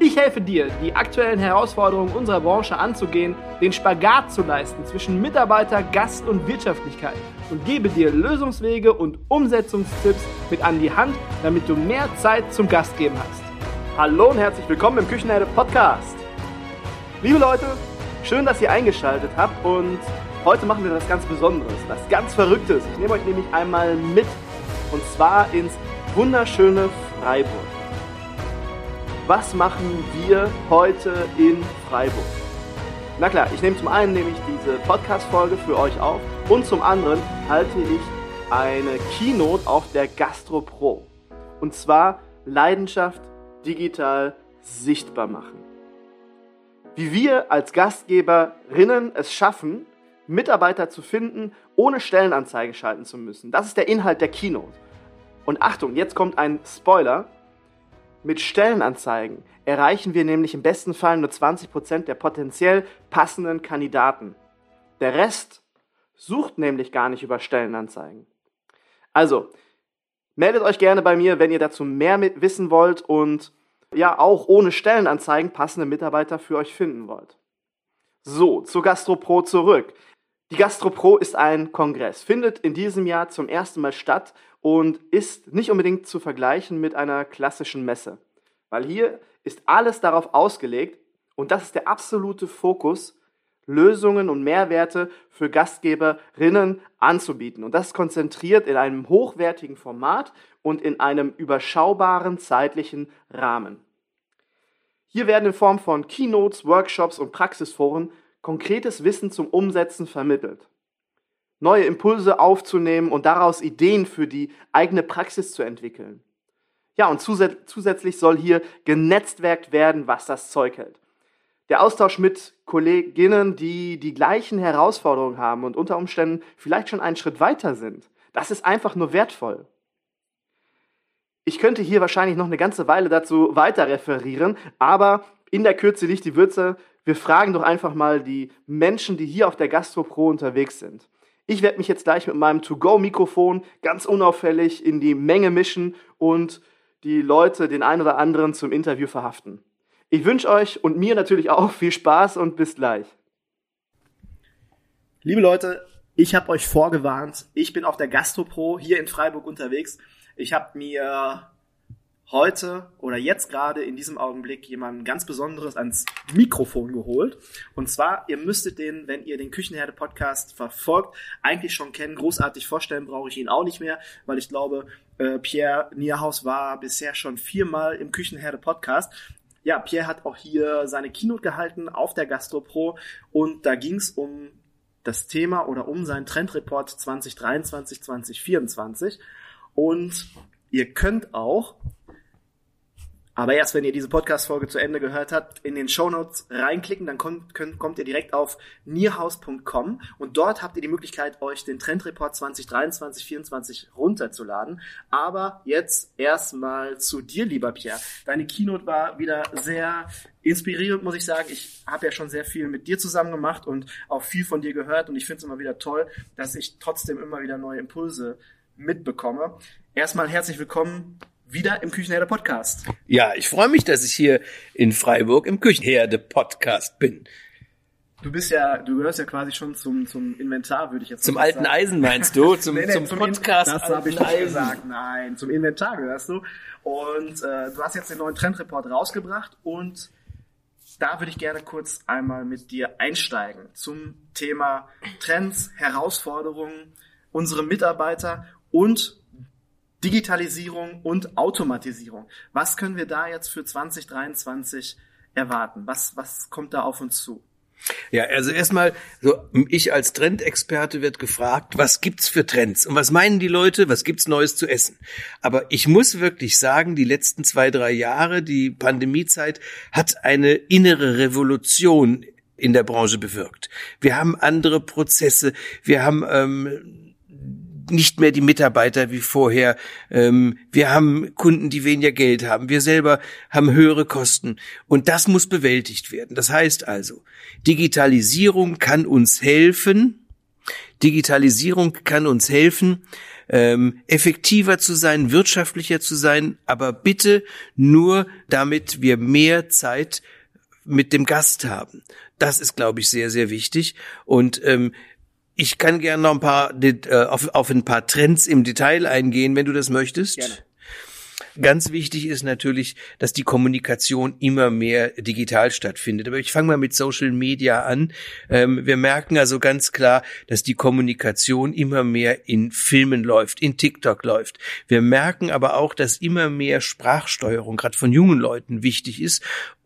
Ich helfe dir, die aktuellen Herausforderungen unserer Branche anzugehen, den Spagat zu leisten zwischen Mitarbeiter, Gast und Wirtschaftlichkeit und gebe dir Lösungswege und Umsetzungstipps mit an die Hand, damit du mehr Zeit zum Gastgeben hast. Hallo und herzlich willkommen im Küchenherde Podcast. Liebe Leute, schön, dass ihr eingeschaltet habt und heute machen wir was ganz Besonderes, was ganz Verrücktes. Ich nehme euch nämlich einmal mit und zwar ins wunderschöne Freiburg was machen wir heute in Freiburg? Na klar, ich nehme zum einen nämlich diese Podcast-Folge für euch auf und zum anderen halte ich eine Keynote auf der Gastro Pro. Und zwar Leidenschaft digital sichtbar machen. Wie wir als Gastgeberinnen es schaffen, Mitarbeiter zu finden, ohne Stellenanzeigen schalten zu müssen. Das ist der Inhalt der Keynote. Und Achtung, jetzt kommt ein Spoiler. Mit Stellenanzeigen erreichen wir nämlich im besten Fall nur 20% der potenziell passenden Kandidaten. Der Rest sucht nämlich gar nicht über Stellenanzeigen. Also, meldet euch gerne bei mir, wenn ihr dazu mehr wissen wollt und ja auch ohne Stellenanzeigen passende Mitarbeiter für euch finden wollt. So, zu GastroPro zurück. Die GastroPro ist ein Kongress, findet in diesem Jahr zum ersten Mal statt und ist nicht unbedingt zu vergleichen mit einer klassischen Messe. Weil hier ist alles darauf ausgelegt, und das ist der absolute Fokus, Lösungen und Mehrwerte für Gastgeberinnen anzubieten. Und das konzentriert in einem hochwertigen Format und in einem überschaubaren zeitlichen Rahmen. Hier werden in Form von Keynotes, Workshops und Praxisforen konkretes Wissen zum Umsetzen vermittelt neue Impulse aufzunehmen und daraus Ideen für die eigene Praxis zu entwickeln. Ja, und zusätzlich soll hier genetzwerkt werden, was das Zeug hält. Der Austausch mit Kolleginnen, die die gleichen Herausforderungen haben und unter Umständen vielleicht schon einen Schritt weiter sind, das ist einfach nur wertvoll. Ich könnte hier wahrscheinlich noch eine ganze Weile dazu weiter referieren, aber in der Kürze liegt die Würze. Wir fragen doch einfach mal die Menschen, die hier auf der GastroPro unterwegs sind. Ich werde mich jetzt gleich mit meinem To-Go-Mikrofon ganz unauffällig in die Menge mischen und die Leute, den einen oder anderen zum Interview verhaften. Ich wünsche euch und mir natürlich auch viel Spaß und bis gleich. Liebe Leute, ich habe euch vorgewarnt, ich bin auf der GastroPro hier in Freiburg unterwegs. Ich habe mir heute oder jetzt gerade in diesem Augenblick jemand ganz Besonderes ans Mikrofon geholt. Und zwar, ihr müsstet den, wenn ihr den Küchenherde Podcast verfolgt, eigentlich schon kennen. Großartig vorstellen brauche ich ihn auch nicht mehr, weil ich glaube, äh, Pierre Nierhaus war bisher schon viermal im Küchenherde Podcast. Ja, Pierre hat auch hier seine Keynote gehalten auf der GastroPro und da ging es um das Thema oder um seinen Trendreport 2023, 2024. Und ihr könnt auch aber erst wenn ihr diese Podcast-Folge zu Ende gehört habt, in den Show Notes reinklicken, dann kommt, könnt, kommt ihr direkt auf nierhaus.com und dort habt ihr die Möglichkeit, euch den Trendreport 2023, 2024 runterzuladen. Aber jetzt erstmal zu dir, lieber Pierre. Deine Keynote war wieder sehr inspirierend, muss ich sagen. Ich habe ja schon sehr viel mit dir zusammen gemacht und auch viel von dir gehört und ich finde es immer wieder toll, dass ich trotzdem immer wieder neue Impulse mitbekomme. Erstmal herzlich willkommen wieder im Küchenherde Podcast. Ja, ich freue mich, dass ich hier in Freiburg im Küchenherde Podcast bin. Du bist ja, du gehörst ja quasi schon zum, zum Inventar, würde ich jetzt sagen. Zum alten. Eisen meinst du? Zum, nee, nee, zum, zum Podcast. das habe ich nicht gesagt. Nein, zum Inventar gehörst du. Und äh, du hast jetzt den neuen Trendreport rausgebracht und da würde ich gerne kurz einmal mit dir einsteigen zum Thema Trends, Herausforderungen, unsere Mitarbeiter und Digitalisierung und Automatisierung. Was können wir da jetzt für 2023 erwarten? Was, was kommt da auf uns zu? Ja, also erstmal, so ich als Trendexperte wird gefragt, was gibt's für Trends und was meinen die Leute, was gibt's Neues zu essen? Aber ich muss wirklich sagen, die letzten zwei drei Jahre, die Pandemiezeit, hat eine innere Revolution in der Branche bewirkt. Wir haben andere Prozesse, wir haben ähm, nicht mehr die Mitarbeiter wie vorher. Ähm, wir haben Kunden, die weniger Geld haben. Wir selber haben höhere Kosten. Und das muss bewältigt werden. Das heißt also, Digitalisierung kann uns helfen. Digitalisierung kann uns helfen, ähm, effektiver zu sein, wirtschaftlicher zu sein, aber bitte nur, damit wir mehr Zeit mit dem Gast haben. Das ist, glaube ich, sehr, sehr wichtig. Und ähm, ich kann gerne noch ein paar äh, auf, auf ein paar Trends im Detail eingehen, wenn du das möchtest. Gerne. Ganz wichtig ist natürlich, dass die Kommunikation immer mehr digital stattfindet. Aber ich fange mal mit Social Media an. Ähm, wir merken also ganz klar, dass die Kommunikation immer mehr in Filmen läuft, in TikTok läuft. Wir merken aber auch, dass immer mehr Sprachsteuerung gerade von jungen Leuten wichtig ist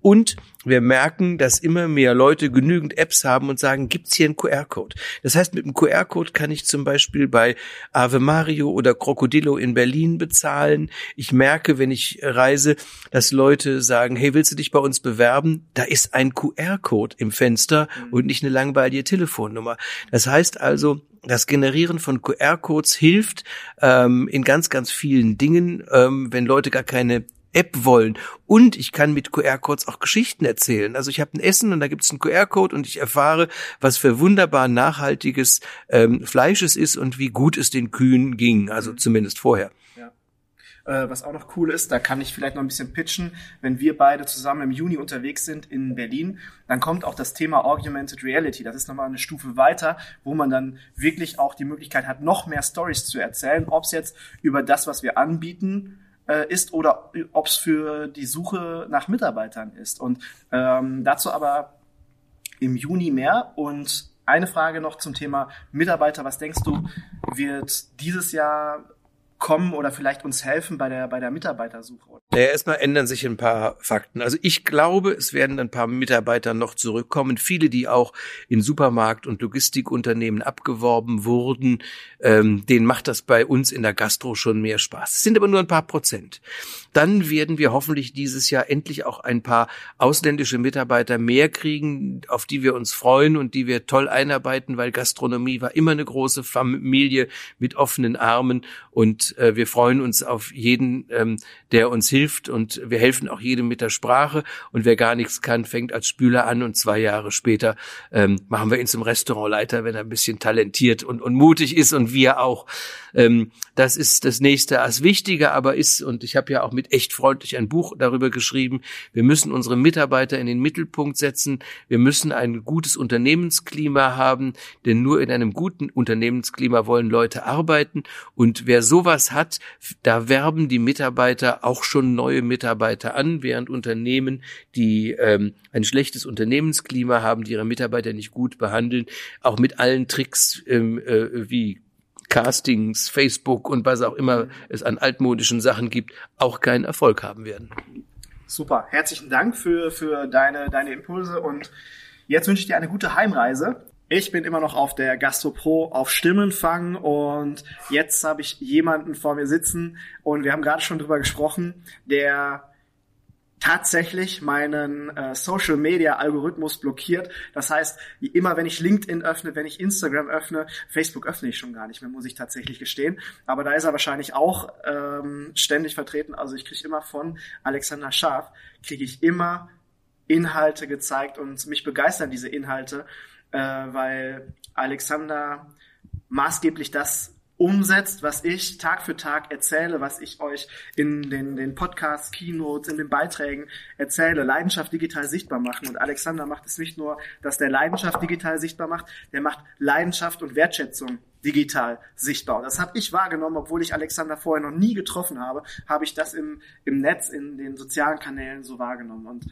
und wir merken, dass immer mehr Leute genügend Apps haben und sagen, gibt's hier einen QR-Code? Das heißt, mit dem QR-Code kann ich zum Beispiel bei Ave Mario oder Crocodillo in Berlin bezahlen. Ich merke, wenn ich reise, dass Leute sagen, hey, willst du dich bei uns bewerben? Da ist ein QR-Code im Fenster mhm. und nicht eine langweilige Telefonnummer. Das heißt also, das Generieren von QR-Codes hilft ähm, in ganz, ganz vielen Dingen, ähm, wenn Leute gar keine App wollen. Und ich kann mit QR-Codes auch Geschichten erzählen. Also ich habe ein Essen und da gibt es einen QR-Code und ich erfahre, was für wunderbar nachhaltiges ähm, Fleisch es ist und wie gut es den Kühen ging. Also mhm. zumindest vorher. Ja. Äh, was auch noch cool ist, da kann ich vielleicht noch ein bisschen pitchen, wenn wir beide zusammen im Juni unterwegs sind in Berlin, dann kommt auch das Thema Augmented Reality. Das ist nochmal eine Stufe weiter, wo man dann wirklich auch die Möglichkeit hat, noch mehr Stories zu erzählen, ob es jetzt über das, was wir anbieten, äh, ist oder ob es für die Suche nach Mitarbeitern ist. Und ähm, dazu aber im Juni mehr. Und eine Frage noch zum Thema Mitarbeiter. Was denkst du, wird dieses Jahr kommen oder vielleicht uns helfen bei der, bei der Mitarbeitersuche? Ja, erstmal ändern sich ein paar Fakten. Also ich glaube, es werden ein paar Mitarbeiter noch zurückkommen. Viele, die auch in Supermarkt- und Logistikunternehmen abgeworben wurden, ähm, denen macht das bei uns in der Gastro schon mehr Spaß. Es sind aber nur ein paar Prozent. Dann werden wir hoffentlich dieses Jahr endlich auch ein paar ausländische Mitarbeiter mehr kriegen, auf die wir uns freuen und die wir toll einarbeiten, weil Gastronomie war immer eine große Familie mit offenen Armen und äh, wir freuen uns auf jeden, ähm, der uns hilft und wir helfen auch jedem mit der Sprache und wer gar nichts kann, fängt als Spüler an und zwei Jahre später ähm, machen wir ihn zum Restaurantleiter, wenn er ein bisschen talentiert und, und mutig ist und wir auch. Ähm, das ist das nächste. Als wichtiger aber ist, und ich habe ja auch mit echt freundlich ein Buch darüber geschrieben, wir müssen unsere Mitarbeiter in den Mittelpunkt setzen. Wir müssen ein gutes Unternehmensklima haben, denn nur in einem guten Unternehmensklima wollen Leute arbeiten. Und wer sowas hat, da werben die Mitarbeiter auch schon neue Mitarbeiter an, während Unternehmen, die ähm, ein schlechtes Unternehmensklima haben, die ihre Mitarbeiter nicht gut behandeln, auch mit allen Tricks ähm, äh, wie Castings, Facebook und was auch immer es an altmodischen Sachen gibt, auch keinen Erfolg haben werden. Super, herzlichen Dank für, für deine, deine Impulse und jetzt wünsche ich dir eine gute Heimreise. Ich bin immer noch auf der Gastro Pro auf Stimmenfang und jetzt habe ich jemanden vor mir sitzen und wir haben gerade schon drüber gesprochen, der tatsächlich meinen äh, Social Media Algorithmus blockiert. Das heißt, immer wenn ich LinkedIn öffne, wenn ich Instagram öffne, Facebook öffne ich schon gar nicht mehr, muss ich tatsächlich gestehen. Aber da ist er wahrscheinlich auch ähm, ständig vertreten. Also ich kriege immer von Alexander Scharf, kriege ich immer Inhalte gezeigt und mich begeistern diese Inhalte, äh, weil Alexander maßgeblich das umsetzt, was ich Tag für Tag erzähle, was ich euch in den, den Podcasts, Keynotes, in den Beiträgen erzähle, Leidenschaft digital sichtbar machen. Und Alexander macht es nicht nur, dass der Leidenschaft digital sichtbar macht, der macht Leidenschaft und Wertschätzung digital sichtbar. Und das habe ich wahrgenommen, obwohl ich Alexander vorher noch nie getroffen habe, habe ich das im, im Netz, in den sozialen Kanälen so wahrgenommen. Und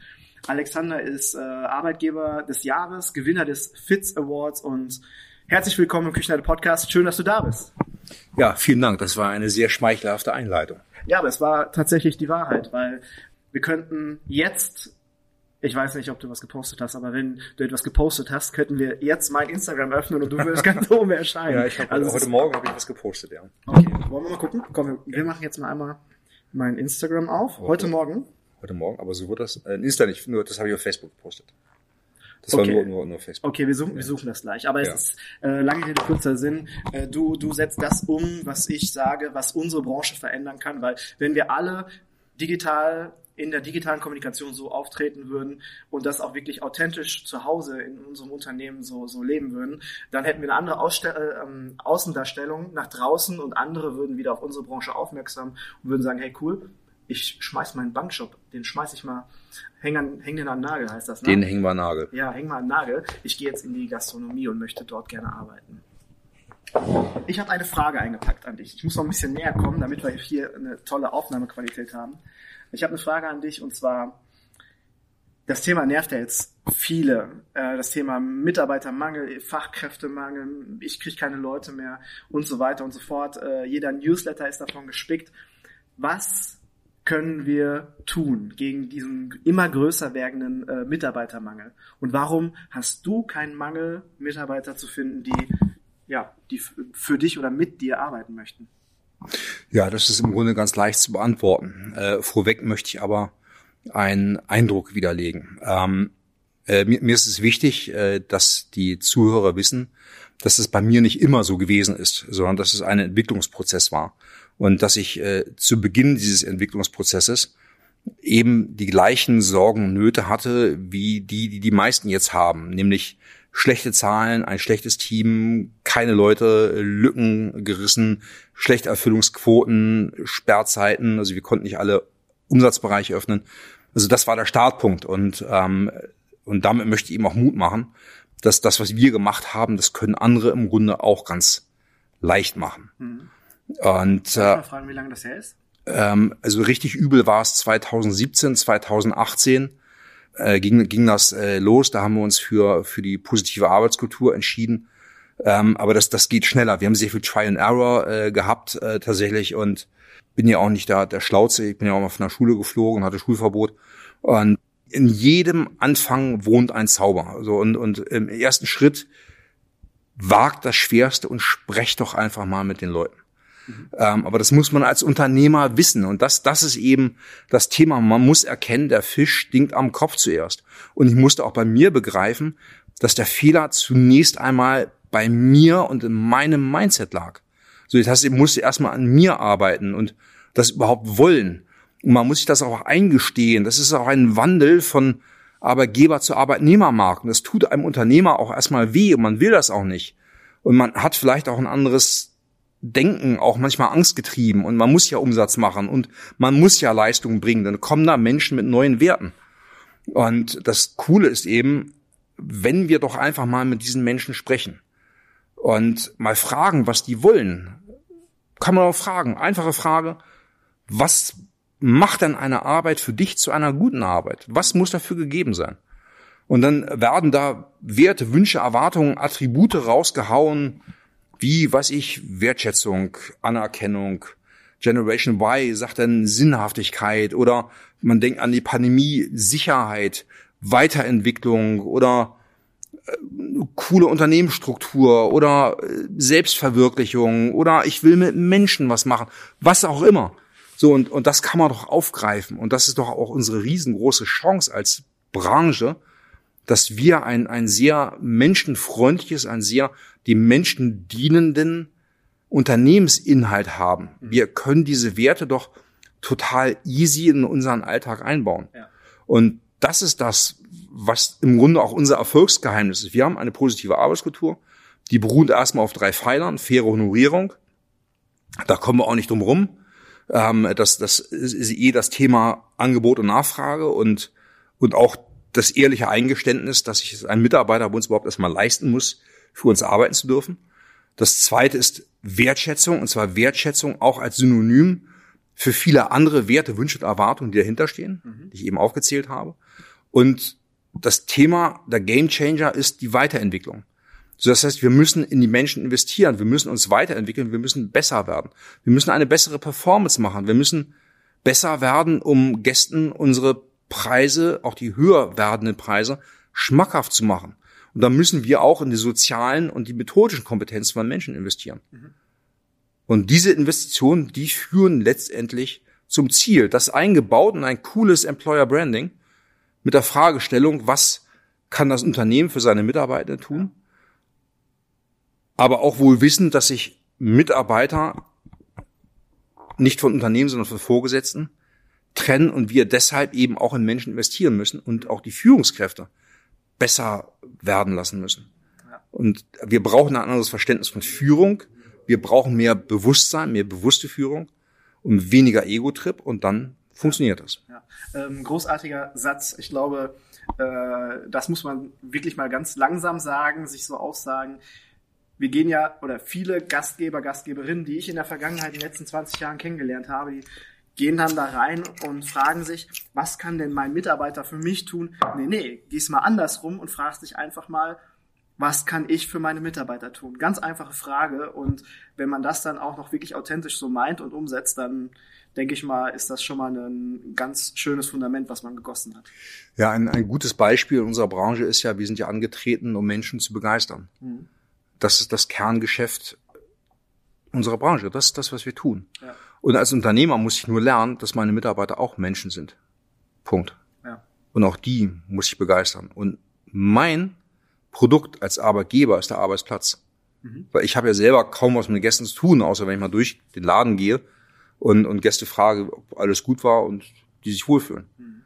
Alexander ist äh, Arbeitgeber des Jahres, Gewinner des FITS Awards und herzlich willkommen im Küchenherde Podcast. Schön, dass du da bist. Ja, vielen Dank. Das war eine sehr schmeichelhafte Einleitung. Ja, aber es war tatsächlich die Wahrheit, weil wir könnten jetzt, ich weiß nicht, ob du was gepostet hast, aber wenn du etwas gepostet hast, könnten wir jetzt mein Instagram öffnen und du würdest ganz oben erscheinen. Ja, ich hab, also heute Morgen habe ich was gepostet, ja. Okay, wollen wir mal gucken? Komm, wir, wir machen jetzt mal einmal mein Instagram auf. Heute, heute Morgen. Heute Morgen, aber so wird das, äh, Insta nicht, nur das habe ich auf Facebook gepostet. Das Okay. war nur, nur, nur Facebook. Okay, wir suchen, wir suchen das gleich. Aber Ja. es ist äh, lange Rede, kurzer Sinn. Äh, du, du setzt das um, was ich sage, was unsere Branche verändern kann, weil wenn wir alle digital in der digitalen Kommunikation so auftreten würden und das auch wirklich authentisch zu Hause in unserem Unternehmen so, so leben würden, dann hätten wir eine andere Ausstell äh, ähm, Außendarstellung nach draußen und andere würden wieder auf unsere Branche aufmerksam und würden sagen, hey cool, ich schmeiß meinen Bankshop, den schmeiß ich mal, häng, an, häng den an Nagel, heißt das, ne? Den hängen wir an Nagel. ja, häng mal einen Nagel. Ich gehe jetzt in die Gastronomie und möchte dort gerne arbeiten. Ich habe eine Frage eingepackt an dich. Ich muss noch ein bisschen näher kommen, damit wir hier eine tolle Aufnahmequalität haben. Ich habe eine Frage an dich und zwar, das Thema nervt ja jetzt viele. Äh, Das Thema Mitarbeitermangel, Fachkräftemangel, ich kriege keine Leute mehr und so weiter und so fort. Äh, Jeder Newsletter ist davon gespickt. Was können wir tun gegen diesen immer größer werdenden äh, Mitarbeitermangel? Und warum hast du keinen Mangel, Mitarbeiter zu finden, die ja, die für dich oder mit dir arbeiten möchten? Ja, das ist im Grunde ganz leicht zu beantworten. Äh, vorweg möchte ich aber einen Eindruck widerlegen. Ähm, äh, mir, mir ist es wichtig, äh, dass die Zuhörer wissen, dass es bei mir nicht immer so gewesen ist, sondern dass es ein Entwicklungsprozess war. Und dass ich äh, zu Beginn dieses Entwicklungsprozesses eben die gleichen Sorgen und Nöte hatte, wie die, die die meisten jetzt haben, nämlich schlechte Zahlen, ein schlechtes Team, keine Leute, Lücken gerissen, schlechte Erfüllungsquoten, Sperrzeiten, also wir konnten nicht alle Umsatzbereiche öffnen. Also das war der Startpunkt und ähm, und damit möchte ich eben auch Mut machen, dass das, was wir gemacht haben, das können andere im Grunde auch ganz leicht machen. Und Darf äh, man fragen, wie lange das her ist? ähm, also richtig übel war es 2017, 2018 äh, ging, ging das äh, los. Da haben wir uns für, für die positive Arbeitskultur entschieden. Ähm, aber das, das geht schneller. Wir haben sehr viel Trial and Error äh, gehabt äh, tatsächlich und bin ja auch nicht der, der Schlauze. Ich bin ja auch mal von der Schule geflogen und hatte Schulverbot. Und in jedem Anfang wohnt ein Zauber. Also und, und im ersten Schritt wagt das Schwerste und sprecht doch einfach mal mit den Leuten. Ähm, aber das muss man als Unternehmer wissen. Und das, das ist eben das Thema. Man muss erkennen, der Fisch stinkt am Kopf zuerst. Und ich musste auch bei mir begreifen, dass der Fehler zunächst einmal bei mir und in meinem Mindset lag. So, das heißt, ich musste erstmal an mir arbeiten und das überhaupt wollen. Und man muss sich das auch eingestehen. Das ist auch ein Wandel von Arbeitgeber zu Arbeitnehmermarkt. Und das tut einem Unternehmer auch erstmal weh und man will das auch nicht. Und man hat vielleicht auch ein anderes Denken, auch manchmal angstgetrieben und man muss ja Umsatz machen und man muss ja Leistung bringen. Dann kommen da Menschen mit neuen Werten. Und das Coole ist eben, wenn wir doch einfach mal mit diesen Menschen sprechen und mal fragen, was die wollen, kann man auch fragen. Einfache Frage. Was macht denn eine Arbeit für dich zu einer guten Arbeit? Was muss dafür gegeben sein? Und dann werden da Werte, Wünsche, Erwartungen, Attribute rausgehauen, wie, was ich, Wertschätzung, Anerkennung, Generation Y sagt dann Sinnhaftigkeit oder man denkt an die Pandemie, Sicherheit, Weiterentwicklung oder äh, coole Unternehmensstruktur oder äh, Selbstverwirklichung oder ich will mit Menschen was machen, was auch immer. So, und, und das kann man doch aufgreifen. Und das ist doch auch unsere riesengroße Chance als Branche, dass wir ein, ein sehr menschenfreundliches, ein sehr dem Menschen dienenden Unternehmensinhalt haben. Wir können diese Werte doch total easy in unseren Alltag einbauen. Ja. Und das ist das, was im Grunde auch unser Erfolgsgeheimnis ist. Wir haben eine positive Arbeitskultur, die beruht erstmal auf drei Pfeilern, faire Honorierung. Da kommen wir auch nicht drum rum. Ähm, das, das ist eh das Thema Angebot und Nachfrage und, und auch das ehrliche Eingeständnis, dass sich ein Mitarbeiter bei uns überhaupt erstmal leisten muss, für uns arbeiten zu dürfen. Das zweite ist Wertschätzung, und zwar Wertschätzung auch als Synonym für viele andere Werte, Wünsche und Erwartungen, die dahinter stehen, die ich eben aufgezählt habe. Und das Thema der Game Changer ist die Weiterentwicklung. So, das heißt, wir müssen in die Menschen investieren, wir müssen uns weiterentwickeln, wir müssen besser werden. Wir müssen eine bessere Performance machen, wir müssen besser werden, um Gästen unsere Preise, auch die höher werdenden Preise, schmackhaft zu machen. Und da müssen wir auch in die sozialen und die methodischen Kompetenzen von Menschen investieren. Und diese Investitionen, die führen letztendlich zum Ziel, das eingebaut in ein cooles Employer Branding mit der Fragestellung, was kann das Unternehmen für seine Mitarbeiter tun, aber auch wohl wissen, dass sich Mitarbeiter nicht von Unternehmen, sondern von Vorgesetzten trennen und wir deshalb eben auch in Menschen investieren müssen und auch die Führungskräfte besser werden lassen müssen. Und wir brauchen ein anderes Verständnis von Führung. Wir brauchen mehr Bewusstsein, mehr bewusste Führung und weniger Ego-Trip und dann funktioniert das. Ja. Ähm, großartiger Satz. Ich glaube, äh, das muss man wirklich mal ganz langsam sagen, sich so aussagen. Wir gehen ja, oder viele Gastgeber, Gastgeberinnen, die ich in der Vergangenheit, in den letzten 20 Jahren kennengelernt habe, die gehen dann da rein und fragen sich, was kann denn mein Mitarbeiter für mich tun? Nee, nee, geh's mal andersrum und fragst dich einfach mal, was kann ich für meine Mitarbeiter tun? Ganz einfache Frage. Und wenn man das dann auch noch wirklich authentisch so meint und umsetzt, dann denke ich mal, ist das schon mal ein ganz schönes Fundament, was man gegossen hat. Ja, ein, ein gutes Beispiel in unserer Branche ist ja, wir sind ja angetreten, um Menschen zu begeistern. Mhm. Das ist das Kerngeschäft unserer Branche. Das ist das, was wir tun. Ja. Und als Unternehmer muss ich nur lernen, dass meine Mitarbeiter auch Menschen sind. Punkt. Ja. Und auch die muss ich begeistern. Und mein Produkt als Arbeitgeber ist der Arbeitsplatz. Mhm. Weil ich habe ja selber kaum was mit den Gästen zu tun, außer wenn ich mal durch den Laden gehe und, und Gäste frage, ob alles gut war und die sich wohlfühlen. Mhm.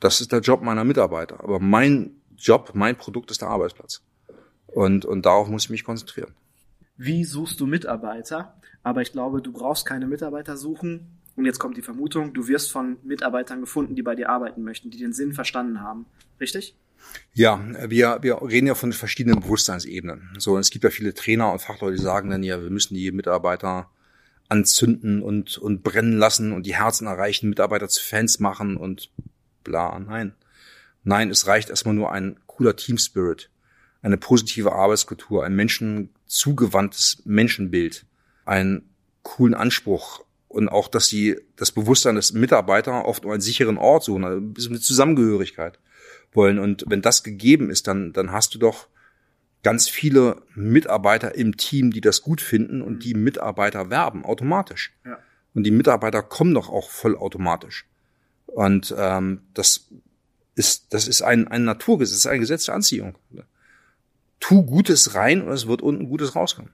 Das ist der Job meiner Mitarbeiter. Aber mein Job, mein Produkt ist der Arbeitsplatz. Und, und darauf muss ich mich konzentrieren. Wie suchst du Mitarbeiter? Aber ich glaube, du brauchst keine Mitarbeiter suchen. Und jetzt kommt die Vermutung, du wirst von Mitarbeitern gefunden, die bei dir arbeiten möchten, die den Sinn verstanden haben. Richtig? Ja, wir, wir reden ja von verschiedenen Bewusstseinsebenen. So, es gibt ja viele Trainer und Fachleute, die sagen dann ja, wir müssen die Mitarbeiter anzünden und, und brennen lassen und die Herzen erreichen, Mitarbeiter zu Fans machen und bla. Nein. Nein, es reicht erstmal nur ein cooler Team Spirit, eine positive Arbeitskultur, ein menschenzugewandtes Menschenbild, einen coolen Anspruch und auch, dass sie das Bewusstsein des Mitarbeiter oft nur einen sicheren Ort suchen, also ein bisschen Zusammengehörigkeit wollen. Und wenn das gegeben ist, dann, dann hast du doch ganz viele Mitarbeiter im Team, die das gut finden und die Mitarbeiter werben automatisch. Ja. Und die Mitarbeiter kommen doch auch vollautomatisch. Und ähm, das ist das ist ein ein Naturgesetz, das ist ein Gesetz der Anziehung. Tu Gutes rein und es wird unten Gutes rauskommen.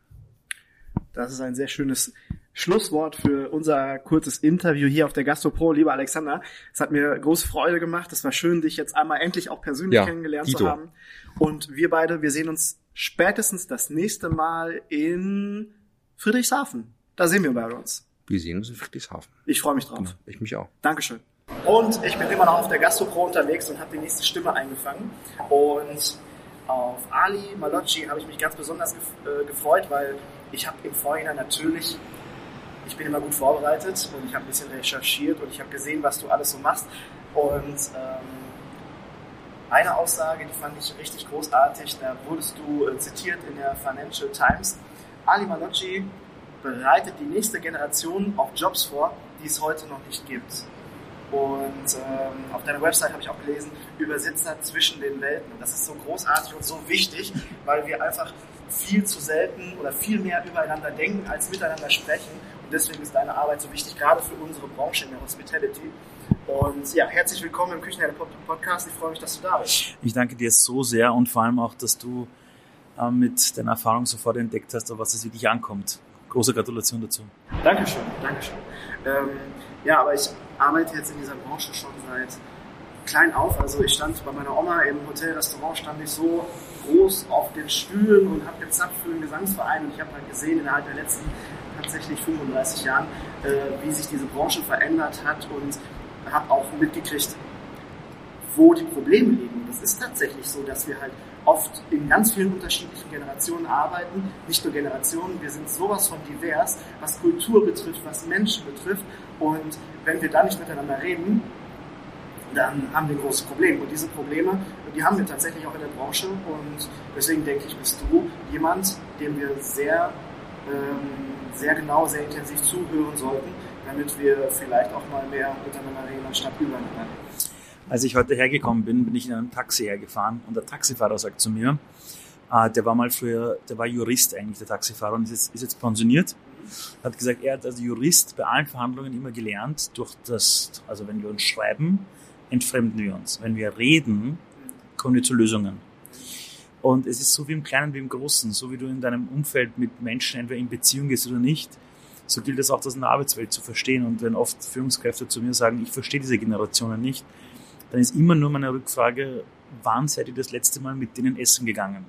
Das ist ein sehr schönes Schlusswort für unser kurzes Interview hier auf der GastroPro. Lieber Alexander, es hat mir große Freude gemacht. Es war schön, dich jetzt einmal endlich auch persönlich ja, kennengelernt Dito. zu haben. Und wir beide, wir sehen uns spätestens das nächste Mal in Friedrichshafen. Da sehen wir bei uns. Wir sehen uns in Friedrichshafen. Ich freue mich drauf. Genau, ich mich auch. Dankeschön. Und ich bin immer noch auf der GastroPro unterwegs und habe die nächste Stimme eingefangen. Und auf Ali Malocci habe ich mich ganz besonders äh, gefreut, weil ich habe im Vorhinein natürlich ich bin immer gut vorbereitet und ich habe ein bisschen recherchiert und ich habe gesehen, was du alles so machst. Und ähm, eine Aussage, die fand ich richtig großartig, da wurdest du äh, zitiert in der Financial Times. Ali Manocci bereitet die nächste Generation auf Jobs vor, die es heute noch nicht gibt. Und ähm, auf deiner Website habe ich auch gelesen, Übersetzer zwischen den Welten. Und das ist so großartig und so wichtig, weil wir einfach viel zu selten oder viel mehr übereinander denken, als miteinander sprechen. Und deswegen ist deine Arbeit so wichtig, gerade für unsere Branche in der Hospitality. Und ja, herzlich willkommen im Küchenherde Podcast. Ich freue mich, dass du da bist. Ich danke dir so sehr und vor allem auch, dass du äh, mit deiner Erfahrung sofort entdeckt hast, auf was es wirklich ankommt. Große Gratulation dazu. Dankeschön, Dankeschön. Ähm, ja, aber ich arbeite jetzt in dieser Branche schon seit klein auf. Also ich stand bei meiner Oma im Hotelrestaurant, stand ich so groß auf den Stühlen und habe gezapft für den Gesangsverein und ich habe halt gesehen innerhalb der letzten tatsächlich 35 Jahren, äh, wie sich diese Branche verändert hat und habe auch mitgekriegt, wo die Probleme liegen. Das ist tatsächlich so, dass wir halt oft in ganz vielen unterschiedlichen Generationen arbeiten, nicht nur Generationen, wir sind sowas von divers, was Kultur betrifft, was Menschen betrifft und wenn wir da nicht miteinander reden, dann haben wir ein großes Problem. Und diese Probleme, die haben wir tatsächlich auch in der Branche und deswegen denke ich, bist du jemand, dem wir sehr ähm, sehr genau, sehr intensiv zuhören sollten, damit wir vielleicht auch mal mehr miteinander reden anstatt übereinander. Als ich heute hergekommen bin, bin ich in einem Taxi hergefahren und der Taxifahrer sagt zu mir, äh, der war mal früher, der war Jurist eigentlich, der Taxifahrer, und ist jetzt, ist jetzt pensioniert. Hat gesagt, er hat als Jurist bei allen Verhandlungen immer gelernt, durch das, also wenn wir uns schreiben, entfremden wir uns. Wenn wir reden, kommen wir zu Lösungen. Und es ist so wie im Kleinen wie im Großen, so wie du in deinem Umfeld mit Menschen entweder in Beziehung gehst oder nicht, so gilt es auch, das in der Arbeitswelt zu verstehen. Und wenn oft Führungskräfte zu mir sagen, ich verstehe diese Generationen nicht, dann ist immer nur meine Rückfrage, wann seid ihr das letzte Mal mit denen essen gegangen?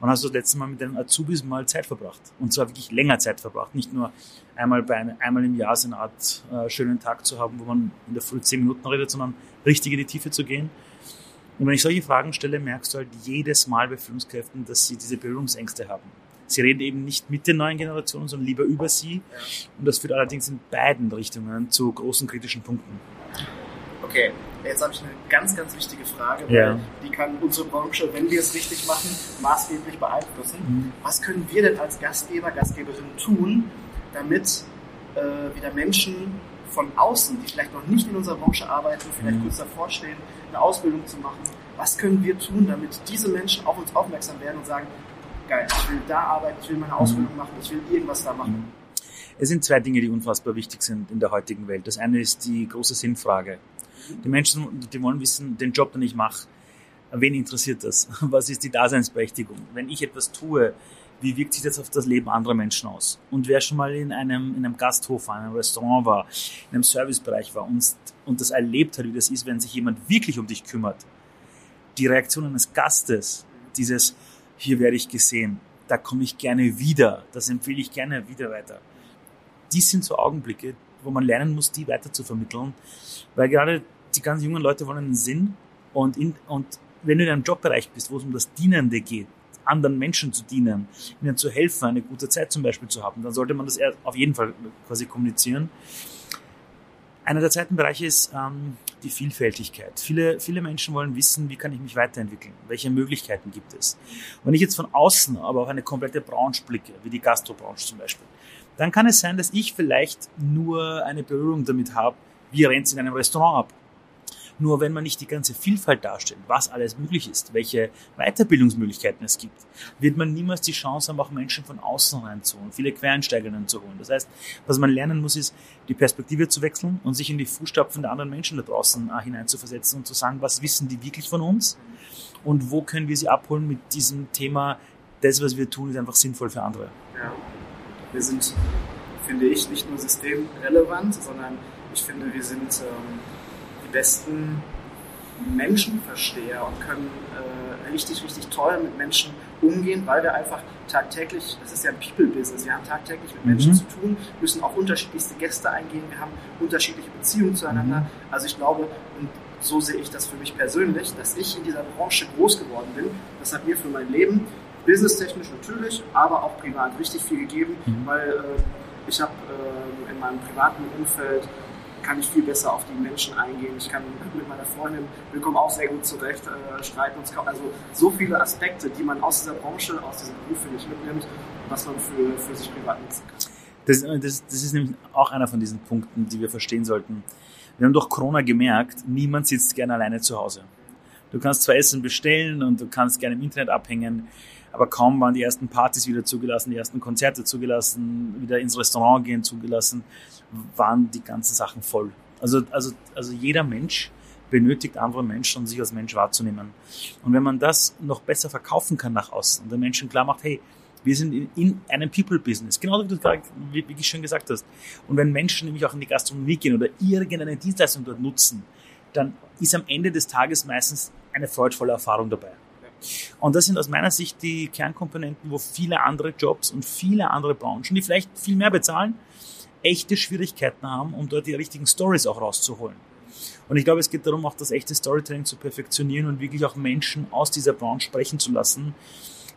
Wann hast du das letzte Mal mit den Azubis mal Zeit verbracht? Und zwar wirklich länger Zeit verbracht. Nicht nur einmal, bei eine, einmal im Jahr so eine Art äh, schönen Tag zu haben, wo man in der Früh zehn Minuten redet, sondern richtig in die Tiefe zu gehen. Und wenn ich solche Fragen stelle, merkst du halt jedes Mal bei Führungskräften, dass sie diese Berührungsängste haben. Sie reden eben nicht mit den neuen Generationen, sondern lieber über sie. Und das führt allerdings in beiden Richtungen zu großen kritischen Punkten. Okay, jetzt habe ich eine ganz, ganz wichtige Frage, weil Ja. die kann unsere Branche, wenn wir es richtig machen, maßgeblich beeinflussen. Mhm. Was können wir denn als Gastgeber, Gastgeberinnen tun, damit äh, wieder Menschen von außen, die vielleicht noch nicht in unserer Branche arbeiten, vielleicht Mhm. kurz davor stehen, eine Ausbildung zu machen, was können wir tun, damit diese Menschen auf uns aufmerksam werden und sagen, geil, ich will da arbeiten, ich will meine Ausbildung machen, ich will irgendwas da machen. Es sind zwei Dinge, die unfassbar wichtig sind in der heutigen Welt. Das eine ist die große Sinnfrage. Die Menschen, die wollen wissen, den Job, den ich mache, wen interessiert das? Was ist die Daseinsberechtigung? Wenn ich etwas tue, wie wirkt sich das auf das Leben anderer Menschen aus? Und wer schon mal in einem, in einem Gasthof war, in einem Restaurant war, in einem Servicebereich war und, und das erlebt hat, wie das ist, wenn sich jemand wirklich um dich kümmert, die Reaktion eines Gastes, dieses, hier werde ich gesehen, da komme ich gerne wieder, das empfehle ich gerne wieder weiter. Dies sind so Augenblicke, wo man lernen muss, die weiter zu vermitteln, weil gerade die ganz jungen Leute wollen einen Sinn und, in, und wenn du in einem Jobbereich bist, wo es um das Dienende geht, anderen Menschen zu dienen, ihnen zu helfen, eine gute Zeit zum Beispiel zu haben, dann sollte man das auf jeden Fall quasi kommunizieren. Einer der zweiten Bereiche ist ähm, die Vielfältigkeit. Viele, viele Menschen wollen wissen, wie kann ich mich weiterentwickeln? Welche Möglichkeiten gibt es? Wenn ich jetzt von außen aber auf eine komplette Branche blicke, wie die Gastrobranche zum Beispiel, dann kann es sein, dass ich vielleicht nur eine Berührung damit habe, wie rennt es in einem Restaurant ab. Nur wenn man nicht die ganze Vielfalt darstellt, was alles möglich ist, welche Weiterbildungsmöglichkeiten es gibt, wird man niemals die Chance haben, auch Menschen von außen reinzuholen, viele Quereinsteigerinnen zu holen. Das heißt, was man lernen muss, ist, die Perspektive zu wechseln und sich in die Fußstapfen der anderen Menschen da draußen äh, hineinzuversetzen und zu sagen, was wissen die wirklich von uns und wo können wir sie abholen mit diesem Thema, das, was wir tun, ist einfach sinnvoll für andere. Ja. Wir sind, finde ich, nicht nur systemrelevant, sondern ich finde, wir sind ähm, die besten Menschenversteher und können äh, richtig, richtig toll mit Menschen umgehen, weil wir einfach tagtäglich, das ist ja ein People-Business, wir haben tagtäglich mit Menschen Mhm. zu tun, müssen auf unterschiedlichste Gäste eingehen, wir haben unterschiedliche Beziehungen zueinander. Mhm. Also ich glaube, und so sehe ich das für mich persönlich, dass ich in dieser Branche groß geworden bin. Das hat mir für mein Leben businesstechnisch natürlich, aber auch privat richtig viel gegeben, Mhm. weil äh, ich habe äh, in meinem privaten Umfeld kann ich viel besser auf die Menschen eingehen. Ich kann mit meiner Freundin, wir kommen auch sehr gut zurecht, äh, streiten uns kaum. Also so viele Aspekte, die man aus dieser Branche, aus diesem Beruf, finde ich, mitnimmt, was man für, für sich privat nutzen kann. Das, das, das ist nämlich auch einer von diesen Punkten, die wir verstehen sollten. Wir haben durch Corona gemerkt, niemand sitzt gerne alleine zu Hause. Du kannst zwar Essen bestellen und du kannst gerne im Internet abhängen, aber kaum waren die ersten Partys wieder zugelassen, die ersten Konzerte zugelassen, wieder ins Restaurant gehen zugelassen, waren die ganzen Sachen voll. Also, also, also jeder Mensch benötigt andere Menschen, um sich als Mensch wahrzunehmen. Und wenn man das noch besser verkaufen kann nach außen und den Menschen klar macht, hey, wir sind in, in einem People-Business, genau wie du gerade wirklich schön gesagt hast. Und wenn Menschen nämlich auch in die Gastronomie gehen oder irgendeine Dienstleistung dort nutzen, dann ist am Ende des Tages meistens eine freudvolle Erfahrung dabei. Und das sind aus meiner Sicht die Kernkomponenten, wo viele andere Jobs und viele andere Branchen, die vielleicht viel mehr bezahlen, echte Schwierigkeiten haben, um dort die richtigen Stories auch rauszuholen. Und ich glaube, es geht darum, auch das echte Storytelling zu perfektionieren und wirklich auch Menschen aus dieser Branche sprechen zu lassen,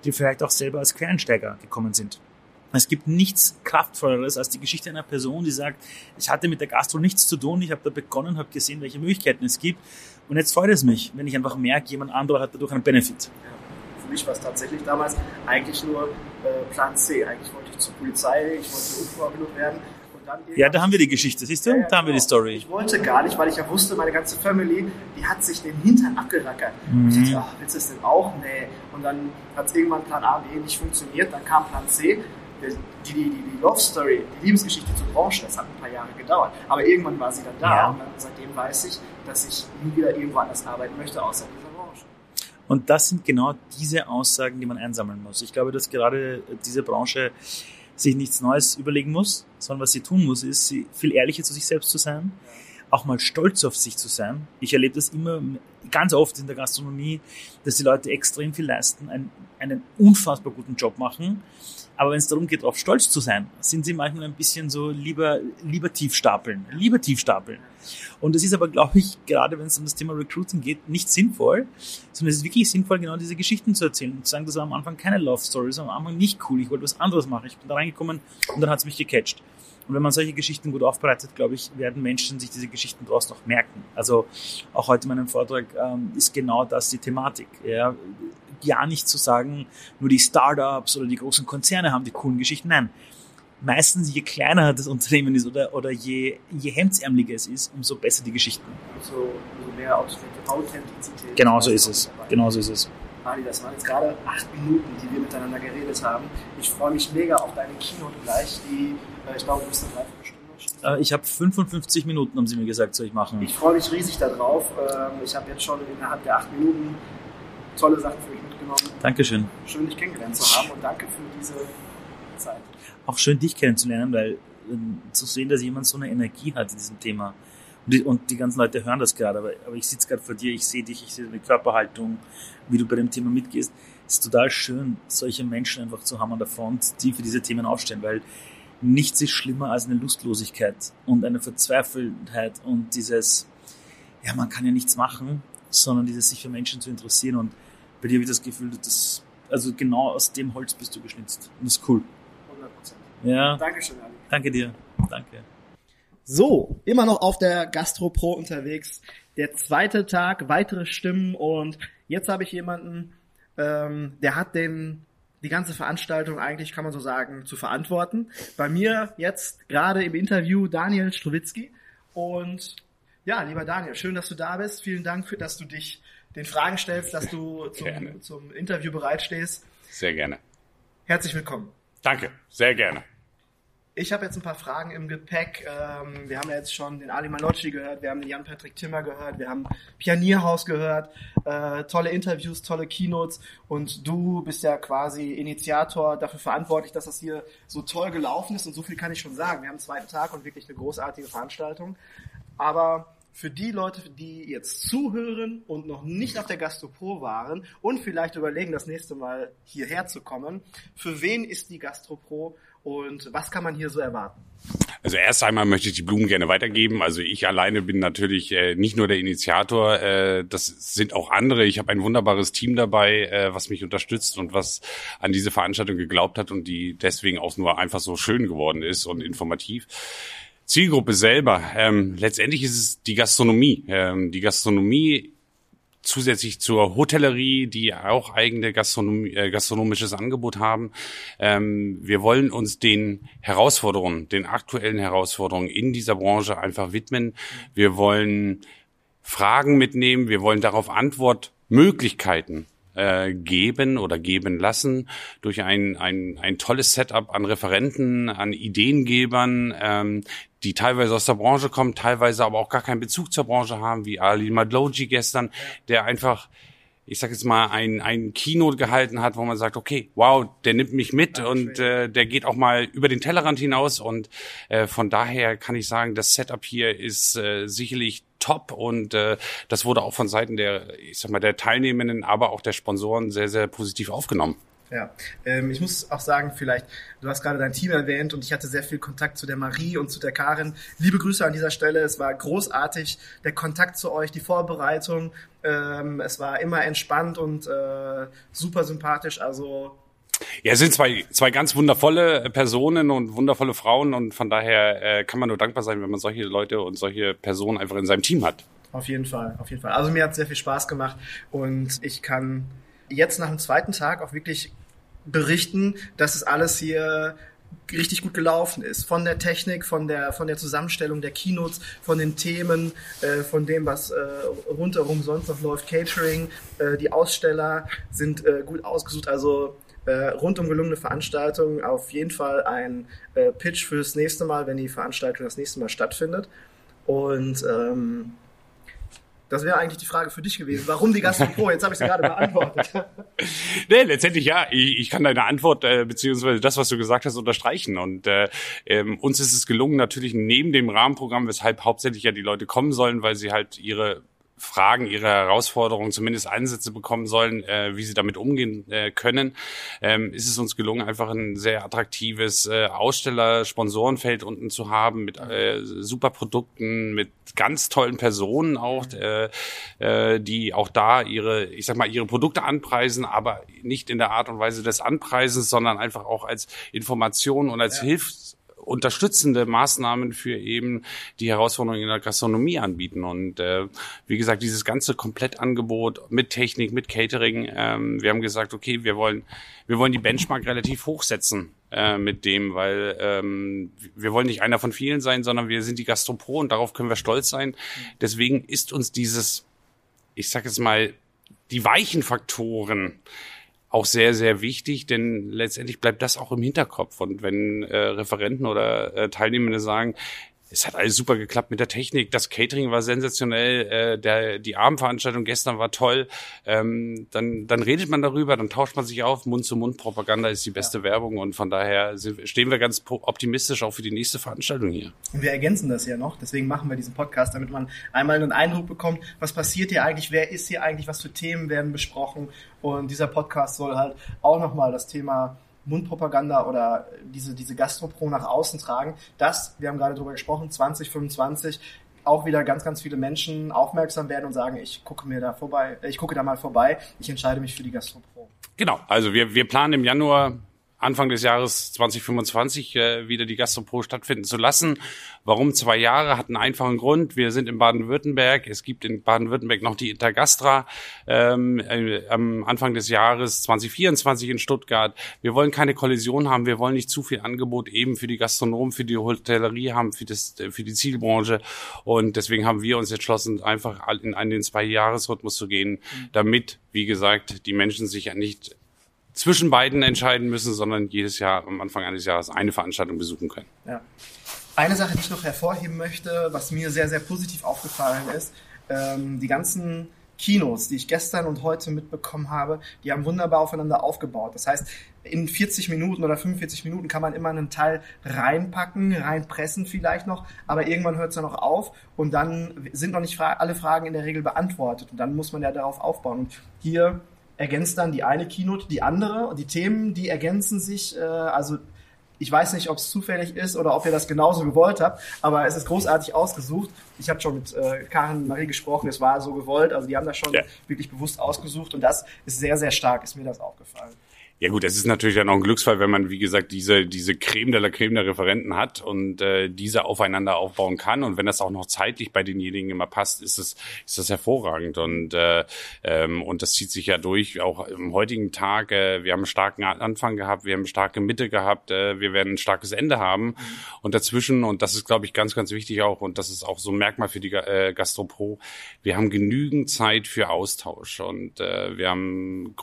die vielleicht auch selber als Quereinsteiger gekommen sind. Es gibt nichts Kraftvolleres als die Geschichte einer Person, die sagt, ich hatte mit der Gastro nichts zu tun, ich habe da begonnen, habe gesehen, welche Möglichkeiten es gibt und jetzt freut es mich, wenn ich einfach merke, jemand anderer hat dadurch einen Benefit. Für mich war es tatsächlich damals eigentlich nur äh, Plan C. Eigentlich wollte ich zur Polizei, ich wollte Unfallpilot werden. Und Ja, da haben wir die Geschichte, siehst du? Ja, ja, da haben wir die genau. Story. Ich wollte gar nicht, weil ich ja wusste, meine ganze Family, die hat sich den Hintern abgerackert. Mhm. Und ich dachte, ach, willst du das denn auch? Nee. Und dann hat es irgendwann Plan A, B nicht funktioniert. Dann kam Plan C. Die, die, die, die Love Story, die Liebesgeschichte zur Branche, das hat ein paar Jahre gedauert. Aber irgendwann war sie dann da Ja. und dann, seitdem weiß ich, dass ich nie wieder irgendwo anders arbeiten möchte, außer in dieser Branche. Und das sind genau diese Aussagen, die man einsammeln muss. Ich glaube, dass gerade diese Branche sich nichts Neues überlegen muss, sondern was sie tun muss, ist, viel ehrlicher zu sich selbst zu sein, auch mal stolz auf sich zu sein. Ich erlebe das immer ganz oft in der Gastronomie, dass die Leute extrem viel leisten, einen, einen unfassbar guten Job machen, aber wenn es darum geht, auf stolz zu sein, sind sie manchmal ein bisschen so lieber, lieber tief stapeln, lieber tief stapeln. Und das ist aber, glaube ich, gerade wenn es um das Thema Recruiting geht, nicht sinnvoll, sondern es ist wirklich sinnvoll, genau diese Geschichten zu erzählen und zu sagen, das war am Anfang keine Love Story, das war am Anfang nicht cool, ich wollte was anderes machen, ich bin da reingekommen und dann hat es mich gecatcht. Und wenn man solche Geschichten gut aufbereitet, glaube ich, werden Menschen sich diese Geschichten daraus noch merken. Also auch heute in meinem Vortrag ähm, ist genau das die Thematik. Ja ja nicht zu sagen, nur die Startups oder die großen Konzerne haben die coolen Geschichten. Nein. Meistens, je kleiner das Unternehmen ist oder, oder je, je hemdsärmeliger es ist, umso besser die Geschichten. Umso, umso mehr Authentizität. Genau so ist es. Genau so ist es. Ali, das waren jetzt gerade acht Minuten, die wir miteinander geredet haben. Ich freue mich mega auf deine Keynote gleich, die, äh, ich glaube, du bist eine Dreiviertelstunde. Äh, ich habe 55 Minuten, haben sie mir gesagt, soll ich machen. Ich freue mich riesig darauf. Ähm, ich habe jetzt schon innerhalb der acht Minuten tolle Sachen für mich mitgenommen. Dankeschön. Schön, dich kennengelernt zu haben und danke für diese Zeit. Auch schön, dich kennenzulernen, weil ähm, zu sehen, dass jemand so eine Energie hat in diesem Thema. Und die, und die ganzen Leute hören das gerade, aber, aber ich sitze gerade vor dir, ich sehe dich, ich sehe deine Körperhaltung, wie du bei dem Thema mitgehst. Es ist total schön, solche Menschen einfach zu haben an der Front, die für diese Themen aufstehen, weil nichts ist schlimmer als eine Lustlosigkeit und eine Verzweifeltheit und dieses, ja, man kann ja nichts machen, sondern dieses sich für Menschen zu interessieren und bei dir habe ich das Gefühl, dass, also genau aus dem Holz bist du geschnitzt. Und das ist cool. 100%. Ja. Dankeschön, Ali. Danke dir. Danke. So, immer noch auf der Gastro Pro unterwegs. Der zweite Tag, weitere Stimmen und jetzt habe ich jemanden, ähm, der hat den die ganze Veranstaltung eigentlich, kann man so sagen, zu verantworten. Bei mir jetzt gerade im Interview Daniel Strowitzki. Und ja, lieber Daniel, schön, dass du da bist. Vielen Dank, für, dass du dich den Fragen stellst, dass du zum, zum Interview bereitstehst. Sehr gerne. Herzlich willkommen. Danke, sehr gerne. Ich habe jetzt ein paar Fragen im Gepäck. Ähm, wir haben ja jetzt schon den Ali Malocci gehört, wir haben den Jan-Patrick Timmer gehört, wir haben Pianierhaus gehört, äh, tolle Interviews, tolle Keynotes und du bist ja quasi Initiator, dafür verantwortlich, dass das hier so toll gelaufen ist und so viel kann ich schon sagen. Wir haben einen zweiten Tag und wirklich eine großartige Veranstaltung. Aber für die Leute, die jetzt zuhören und noch nicht auf der Gastropro waren und vielleicht überlegen, das nächste Mal hierher zu kommen, für wen ist die Gastropro und was kann man hier so erwarten? Also erst einmal möchte ich die Blumen gerne weitergeben. Also ich alleine bin natürlich äh, nicht nur der Initiator, äh, das sind auch andere. Ich habe ein wunderbares Team dabei, äh, was mich unterstützt und was an diese Veranstaltung geglaubt hat und die deswegen auch nur einfach so schön geworden ist und informativ. Zielgruppe selber. Ähm, letztendlich ist es die Gastronomie. Ähm, die Gastronomie zusätzlich zur Hotellerie, die auch eigene Gastronomie, äh, gastronomisches Angebot haben. Ähm, wir wollen uns den Herausforderungen, den aktuellen Herausforderungen in dieser Branche einfach widmen. Wir wollen Fragen mitnehmen. Wir wollen darauf Antwortmöglichkeiten äh, geben oder geben lassen durch ein, ein, ein tolles Setup an Referenten, an Ideengebern, ähm, die teilweise aus der Branche kommen, teilweise aber auch gar keinen Bezug zur Branche haben, wie Ali Madloji gestern, der einfach ich sag jetzt mal, ein, ein Keynote gehalten hat, wo man sagt, okay, wow, der nimmt mich mit ja, und äh, der geht auch mal über den Tellerrand hinaus und äh, von daher kann ich sagen, das Setup hier ist äh, sicherlich top und äh, das wurde auch von Seiten der, ich sag mal, der Teilnehmenden, aber auch der Sponsoren sehr, sehr positiv aufgenommen. Ja, ähm, ich muss auch sagen, vielleicht, du hast gerade dein Team erwähnt und ich hatte sehr viel Kontakt zu der Marie und zu der Karin. Liebe Grüße an dieser Stelle, es war großartig, der Kontakt zu euch, die Vorbereitung, ähm, es war immer entspannt und äh, super sympathisch, also ja, es sind zwei, zwei ganz wundervolle Personen und wundervolle Frauen und von daher äh, kann man nur dankbar sein, wenn man solche Leute und solche Personen einfach in seinem Team hat. Auf jeden Fall, auf jeden Fall. Also mir hat sehr viel Spaß gemacht und ich kann jetzt nach dem zweiten Tag auch wirklich berichten, dass es alles hier richtig gut gelaufen ist. Von der Technik, von der, von der Zusammenstellung der Keynotes, von den Themen, äh, von dem, was äh, rundherum sonst noch läuft, Catering, äh, die Aussteller sind äh, gut ausgesucht. Also äh, rundum gelungene Veranstaltung. Auf jeden Fall ein äh, Pitch fürs nächste Mal, wenn die Veranstaltung das nächste Mal stattfindet. Und ähm, Das wäre eigentlich die Frage für dich gewesen. Warum die Gastro Jetzt habe ich sie gerade beantwortet. nee, letztendlich ja. Ich, ich kann deine Antwort äh, beziehungsweise das, was du gesagt hast, unterstreichen. Und äh, ähm, uns ist es gelungen, natürlich neben dem Rahmenprogramm, weshalb hauptsächlich ja die Leute kommen sollen, weil sie halt ihre Fragen, ihre Herausforderungen zumindest Einsätze bekommen sollen, äh, wie sie damit umgehen äh, können, ähm, ist es uns gelungen, einfach ein sehr attraktives äh, Aussteller-Sponsorenfeld unten zu haben mit äh, super Produkten, mit ganz tollen Personen auch, äh, äh, die auch da ihre, ich sag mal, ihre Produkte anpreisen, aber nicht in der Art und Weise des Anpreisens, sondern einfach auch als Information und als ja. Hilfs unterstützende Maßnahmen für eben die Herausforderungen in der Gastronomie anbieten. Und äh, wie gesagt, dieses ganze Komplettangebot mit Technik, mit Catering, ähm, wir haben gesagt, okay, wir wollen, wir wollen die Benchmark relativ hochsetzen äh, mit dem, weil ähm, wir wollen nicht einer von vielen sein, sondern wir sind die Gastropro und darauf können wir stolz sein. Deswegen ist uns dieses, ich sag jetzt mal, die weichen Faktoren auch sehr, sehr wichtig, denn letztendlich bleibt das auch im Hinterkopf. Und wenn äh, Referenten oder äh, Teilnehmende sagen, es hat alles super geklappt mit der Technik. Das Catering war sensationell. Äh, der, die Abendveranstaltung gestern war toll. Ähm, dann, dann redet man darüber, dann tauscht man sich auf. Mund-zu-Mund-Propaganda ist die beste ja. Werbung und von daher stehen wir ganz optimistisch auch für die nächste Veranstaltung hier. Und wir ergänzen das ja noch. Deswegen machen wir diesen Podcast, damit man einmal einen Eindruck bekommt, was passiert hier eigentlich, wer ist hier eigentlich, was für Themen werden besprochen. Und dieser Podcast soll halt auch nochmal das Thema Mundpropaganda oder diese, diese Gastropro nach außen tragen, dass, wir haben gerade darüber gesprochen, 2025 auch wieder ganz, ganz viele Menschen aufmerksam werden und sagen, ich gucke mir da vorbei, ich gucke da mal vorbei, ich entscheide mich für die Gastropro. Genau, also wir, wir planen im Januar Anfang des Jahres 2025 äh, wieder die Gastropro stattfinden zu lassen. Warum zwei Jahre? Hat einen einfachen Grund. Wir sind in Baden-Württemberg. Es gibt in Baden-Württemberg noch die Intergastra ähm, äh, am Anfang des Jahres 2024 in Stuttgart. Wir wollen keine Kollision haben. Wir wollen nicht zu viel Angebot eben für die Gastronomen, für die Hotellerie haben, für, das, für die Zielbranche. Und deswegen haben wir uns entschlossen, einfach in einen zwei Jahresrhythmus zu gehen, damit, wie gesagt, die Menschen sich ja nicht zwischen beiden entscheiden müssen, sondern jedes Jahr am Anfang eines Jahres eine Veranstaltung besuchen können. Ja. Eine Sache, die ich noch hervorheben möchte, was mir sehr, sehr positiv aufgefallen ist, ähm, die ganzen Kinos, die ich gestern und heute mitbekommen habe, die haben wunderbar aufeinander aufgebaut. Das heißt, in 40 Minuten oder 45 Minuten kann man immer einen Teil reinpacken, reinpressen vielleicht noch, aber irgendwann hört es dann noch auf und dann sind noch nicht alle Fragen in der Regel beantwortet und dann muss man ja darauf aufbauen. Und hier ergänzt dann die eine Keynote die andere und die Themen, die ergänzen sich. Äh, also ich weiß nicht, ob es zufällig ist oder ob ihr das genauso gewollt habt, aber es ist großartig ausgesucht. Ich habe schon mit äh, Karin Marie gesprochen, es war so gewollt, also die haben das schon ja. wirklich bewusst ausgesucht und das ist sehr, sehr stark, ist mir das aufgefallen. Ja gut, es ist natürlich dann auch ein Glücksfall, wenn man, wie gesagt, diese, diese Creme de la Creme der Referenten hat und äh, diese aufeinander aufbauen kann. Und wenn das auch noch zeitlich bei denjenigen immer passt, ist es ist das hervorragend. Und, äh, ähm, und das zieht sich ja durch, auch im heutigen Tag. Äh, wir haben einen starken Anfang gehabt, wir haben eine starke Mitte gehabt, äh, wir werden ein starkes Ende haben. Und dazwischen, und das ist, glaube ich, ganz, ganz wichtig auch, und das ist auch so ein Merkmal für die äh, Gastropro, wir haben genügend Zeit für Austausch. Und äh, wir haben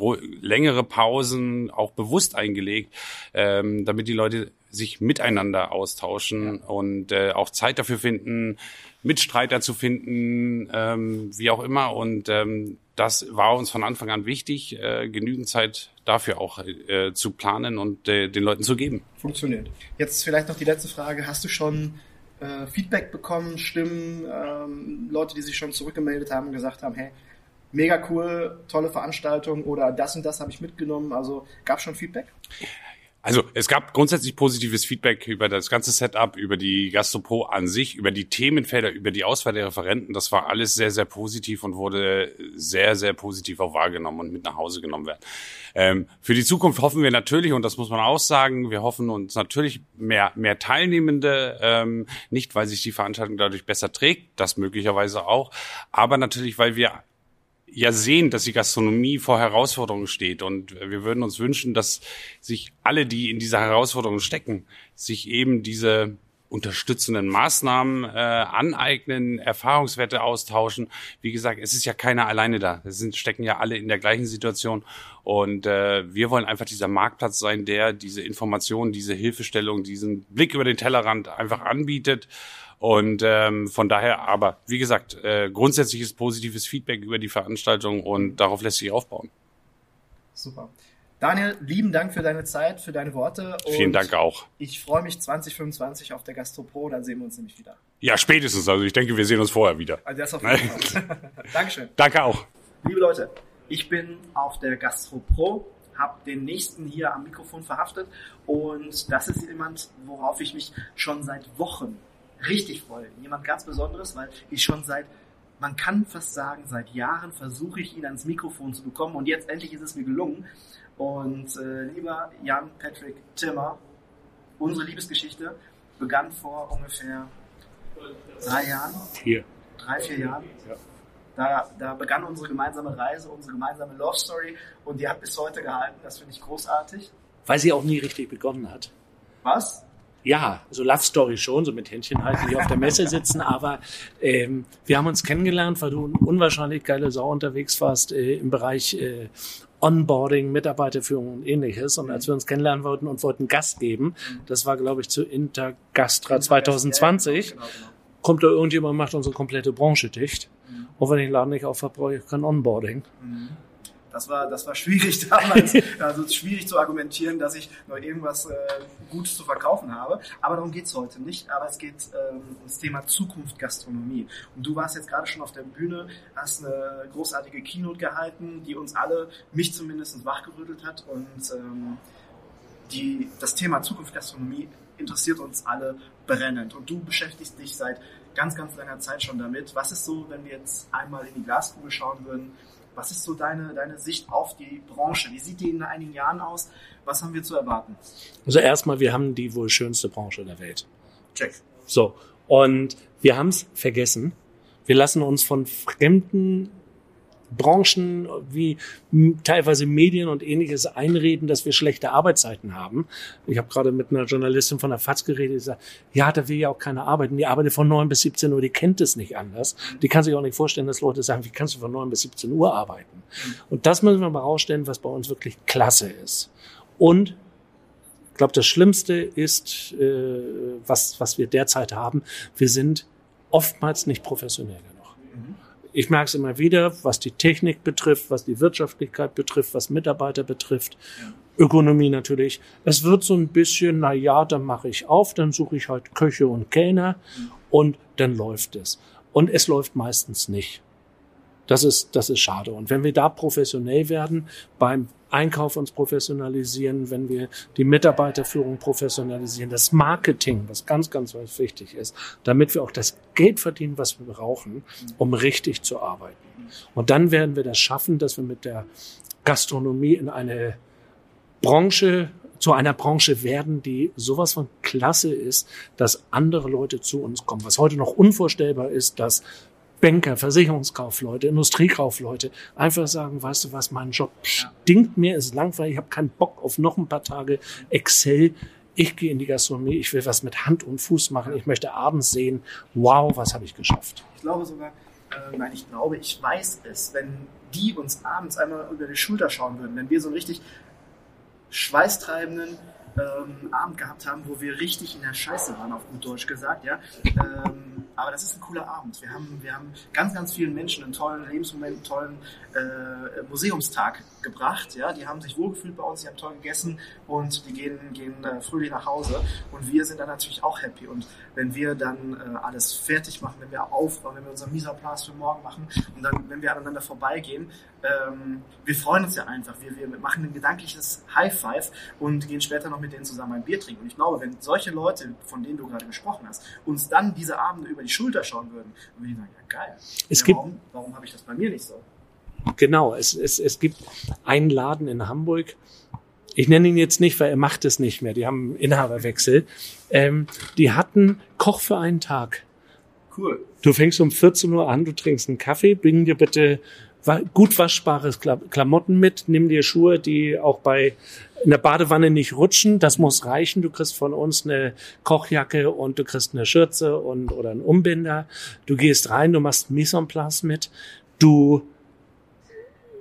längere Pausen, auch bewusst eingelegt, ähm, damit die Leute sich miteinander austauschen ja. und äh, auch Zeit dafür finden, Mitstreiter zu finden, ähm, wie auch immer. Und ähm, das war uns von Anfang an wichtig, äh, genügend Zeit dafür auch äh, zu planen und äh, den Leuten zu geben. Funktioniert. Jetzt vielleicht noch die letzte Frage. Hast du schon äh, Feedback bekommen, Stimmen, ähm, Leute, die sich schon zurückgemeldet haben und gesagt haben, hey, mega cool, tolle Veranstaltung oder das und das habe ich mitgenommen. Also gab schon Feedback? Also es gab grundsätzlich positives Feedback über das ganze Setup, über die Gastropro an sich, über die Themenfelder, über die Auswahl der Referenten. Das war alles sehr, sehr positiv und wurde sehr, sehr positiv auch wahrgenommen und mit nach Hause genommen werden. Ähm, für die Zukunft hoffen wir natürlich, und das muss man auch sagen, wir hoffen uns natürlich mehr, mehr Teilnehmende, ähm, nicht weil sich die Veranstaltung dadurch besser trägt, das möglicherweise auch, aber natürlich, weil wir ja sehen, dass die Gastronomie vor Herausforderungen steht. Und wir würden uns wünschen, dass sich alle, die in dieser Herausforderung stecken, sich eben diese unterstützenden Maßnahmen äh, aneignen, Erfahrungswerte austauschen. Wie gesagt, es ist ja keiner alleine da. Es sind, stecken ja alle in der gleichen Situation. Und äh, wir wollen einfach dieser Marktplatz sein, der diese Informationen, diese Hilfestellung, diesen Blick über den Tellerrand einfach anbietet. Und ähm, von daher, aber wie gesagt, äh, grundsätzliches positives Feedback über die Veranstaltung und darauf lässt sich aufbauen. Super. Daniel, lieben Dank für deine Zeit, für deine Worte. Vielen Dank auch. Ich freue mich 2025 auf der GastroPro, dann sehen wir uns nämlich wieder. Ja, spätestens. Also ich denke, wir sehen uns vorher wieder. Also das auf jeden Fall. Dankeschön. Danke auch. Liebe Leute, ich bin auf der GastroPro, habe den nächsten hier am Mikrofon verhaftet und das ist jemand, worauf ich mich schon seit Wochen richtig freue. Jemand ganz Besonderes, weil ich schon seit man kann fast sagen, seit Jahren versuche ich ihn ans Mikrofon zu bekommen und jetzt endlich ist es mir gelungen. Und äh, lieber Jan Patrick Timmer, unsere Liebesgeschichte begann vor ungefähr drei Jahren. Vier. Drei, vier Jahren. Ja. Da, da begann unsere gemeinsame Reise, unsere gemeinsame Love Story und die hat bis heute gehalten. Das finde ich großartig. Weil sie auch nie richtig begonnen hat. Was? Ja, so Love Story schon, so mit Händchen halten, die auf der Messe sitzen, aber ähm, wir haben uns kennengelernt, weil du ein unwahrscheinlich geile Sau unterwegs warst äh, im Bereich äh, Onboarding, Mitarbeiterführung und ähnliches. Und als wir uns kennenlernen wollten und wollten Gast geben, das war, glaube ich, zu Intergastra 2020, Genau, genau. kommt da irgendjemand und macht unsere komplette Branche dicht. Und wenn ich den Laden nicht aufhab, brauche ich kein Onboarding. Das war, das war schwierig damals. also schwierig zu argumentieren, dass ich noch irgendwas äh, Gutes zu verkaufen habe. Aber darum geht's heute nicht. Aber es geht ähm, ums Thema Zukunft Gastronomie. Und du warst jetzt gerade schon auf der Bühne, hast eine großartige Keynote gehalten, die uns alle, mich zumindest, wachgerüttelt hat. Und ähm, die, das Thema Zukunft Gastronomie interessiert uns alle brennend. Und du beschäftigst dich seit ganz, ganz langer Zeit schon damit. Was ist so, wenn wir jetzt einmal in die Glaskugel schauen würden? Was ist so deine, deine Sicht auf die Branche? Wie sieht die in einigen Jahren aus? Was haben wir zu erwarten? Also erstmal, wir haben die wohl schönste Branche der Welt. Check. So. Und wir haben es vergessen. Wir lassen uns von fremden Branchen wie teilweise Medien und ähnliches einreden, dass wir schlechte Arbeitszeiten haben. Ich habe gerade mit einer Journalistin von der FAZ geredet, die sagt, ja, da will ja auch keiner arbeiten. Die arbeitet von 9 bis 17 Uhr, die kennt es nicht anders. Die kann sich auch nicht vorstellen, dass Leute sagen, wie kannst du von 9 bis 17 Uhr arbeiten? Und das müssen wir mal rausstellen, was bei uns wirklich klasse ist. Und ich glaube, das Schlimmste ist, äh, was, was wir derzeit haben, wir sind oftmals nicht professionell. Ich merke es immer wieder, was die Technik betrifft, was die Wirtschaftlichkeit betrifft, was Mitarbeiter betrifft, Ökonomie natürlich. Es wird so ein bisschen, na ja, dann mache ich auf, dann suche ich halt Köche und Kellner und dann läuft es. Und es läuft meistens nicht. Das ist, das ist schade. Und wenn wir da professionell werden, beim Einkauf uns professionalisieren, wenn wir die Mitarbeiterführung professionalisieren, das Marketing, was ganz, ganz wichtig ist, damit wir auch das Geld verdienen, was wir brauchen, um richtig zu arbeiten. Und dann werden wir das schaffen, dass wir mit der Gastronomie in eine Branche zu einer Branche werden, die sowas von klasse ist, dass andere Leute zu uns kommen. Was heute noch unvorstellbar ist, dass Banker, Versicherungskaufleute, Industriekaufleute einfach sagen, weißt du was, mein Job stinkt mir, ist langweilig, ich habe keinen Bock auf noch ein paar Tage Excel. Ich gehe in die Gastronomie, ich will was mit Hand und Fuß machen, ich möchte abends sehen, wow, was habe ich geschafft. Ich glaube sogar, äh, nein, ich glaube, ich weiß es, wenn die uns abends einmal über die Schulter schauen würden, wenn wir so einen richtig schweißtreibenden ähm, Abend gehabt haben, wo wir richtig in der Scheiße waren, auf gut Deutsch gesagt, ja. Ähm, aber das ist ein cooler Abend. Wir haben, wir haben ganz, ganz vielen Menschen einen tollen Lebensmoment, einen tollen äh, Museumstag gebracht, ja. Die haben sich wohlgefühlt bei uns, die haben toll gegessen und die gehen, gehen äh, fröhlich nach Hause. Und wir sind dann natürlich auch happy. Und wenn wir dann äh, alles fertig machen, wenn wir aufräumen, wenn wir unseren Misaplas für morgen machen und dann, wenn wir aneinander vorbeigehen, ähm, wir freuen uns ja einfach. Wir, wir machen ein gedankliches High Five und gehen später noch mit denen zusammen ein Bier trinken. Und ich glaube, wenn solche Leute, von denen du gerade gesprochen hast, uns dann diese Abende über die Schulter schauen würden, dann würde ich sagen, ja geil. Es ja, gibt- warum, warum habe ich das bei mir nicht so? Genau, es, es, es gibt einen Laden in Hamburg. Ich nenne ihn jetzt nicht, weil er macht es nicht mehr. Die haben einen Inhaberwechsel. Ähm, die hatten Koch für einen Tag. Cool. Du fängst um 14 Uhr an, du trinkst einen Kaffee, bring dir bitte gut waschbares Klamotten mit. Nimm dir Schuhe, die auch bei in der Badewanne nicht rutschen. Das muss reichen. Du kriegst von uns eine Kochjacke und du kriegst eine Schürze und oder einen Umbinder. Du gehst rein, du machst Mise en place mit. Du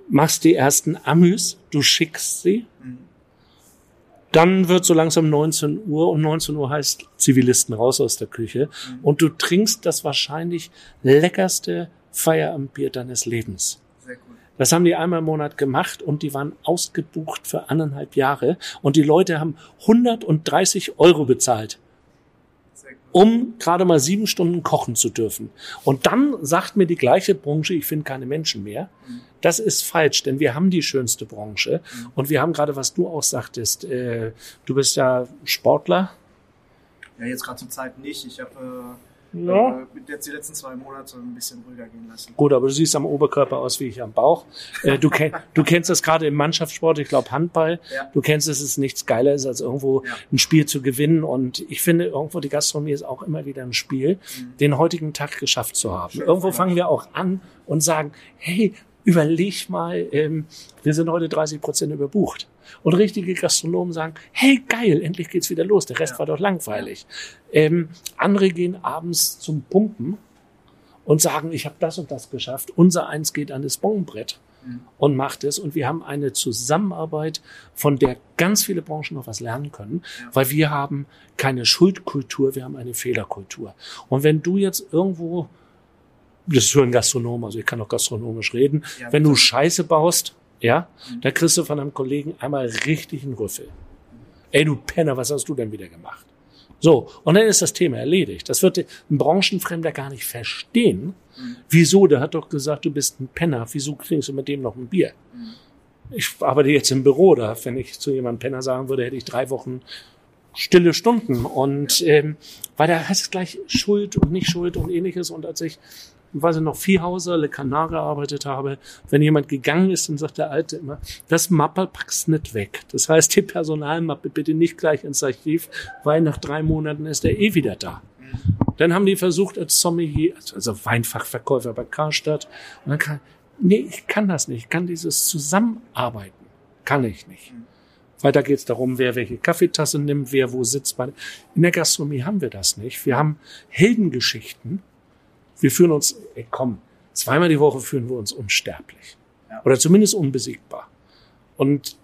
machst die ersten Amüs, du schickst sie. Dann wird so langsam 19 Uhr und 19 Uhr heißt Zivilisten raus aus der Küche und du trinkst das wahrscheinlich leckerste Feierabendbier deines Lebens. Das haben die einmal im Monat gemacht und die waren ausgebucht für anderthalb Jahre und die Leute haben 130 Euro bezahlt, um gerade mal sieben Stunden kochen zu dürfen. Und dann sagt mir die gleiche Branche, ich finde keine Menschen mehr. Das ist falsch, denn wir haben die schönste Branche und wir haben gerade, was du auch sagtest, äh, du bist ja Sportler. Ja, jetzt gerade zur Zeit nicht. Ich habe äh Ja. äh, jetzt die letzten zwei Monate ein bisschen ruhiger gehen lassen. Gut, aber du siehst am Oberkörper aus wie ich am Bauch. Äh, du, kenn, du kennst das gerade im Mannschaftssport, ich glaube Handball. Ja. Du kennst, dass es nichts geiler ist, als irgendwo Ja. ein Spiel zu gewinnen. Und ich finde, irgendwo die Gastronomie ist auch immer wieder ein Spiel, den heutigen Tag geschafft zu haben. irgendwo fangen wir auch an und sagen, hey, überleg mal, ähm, wir sind heute 30 Prozent überbucht. Und richtige Gastronomen sagen, hey, geil, endlich geht's wieder los. Der Rest Ja. war doch langweilig. Ähm, andere gehen abends zum Pumpen und sagen, ich habe das und das geschafft. Unser eins geht an das Bonbrett und macht es. Und wir haben eine Zusammenarbeit, von der ganz viele Branchen noch was lernen können, weil wir haben keine Schuldkultur, wir haben eine Fehlerkultur. Und wenn du jetzt irgendwo, das ist für einen Gastronom, also ich kann auch gastronomisch reden, Ja, wenn du. Scheiße baust, ja, da kriegst du von einem Kollegen einmal richtig einen Rüffel. Ey, du Penner, was hast du denn wieder gemacht? So, und dann ist das Thema erledigt. Das wird ein Branchenfremder gar nicht verstehen. Wieso? Der hat doch gesagt, du bist ein Penner. Wieso trinkst du mit dem noch ein Bier? Ich arbeite jetzt im Büro, da wenn ich zu jemandem Penner sagen würde, hätte ich drei Wochen stille Stunden. Und ähm, weil da heißt es gleich Schuld und nicht Schuld und ähnliches. Und als ich, weiß ich noch, Viehhauser, Le Canard gearbeitet habe, wenn jemand gegangen ist, dann sagt der Alte immer, das Mappel packst nicht weg. Das heißt, die Personalmappe bitte nicht gleich ins Archiv, weil nach drei Monaten ist er eh wieder da. Dann haben die versucht als Sommelier, also Weinfachverkäufer bei Karstadt. Und dann kann, nee, ich kann das nicht. Ich kann dieses Zusammenarbeiten. Kann ich nicht. Weil da geht es darum, wer welche Kaffeetasse nimmt, wer wo sitzt. In der Gastronomie haben wir das nicht. Wir haben Heldengeschichten. Wir fühlen uns, ey, komm, zweimal die Woche fühlen wir uns unsterblich. Oder zumindest unbesiegbar. Und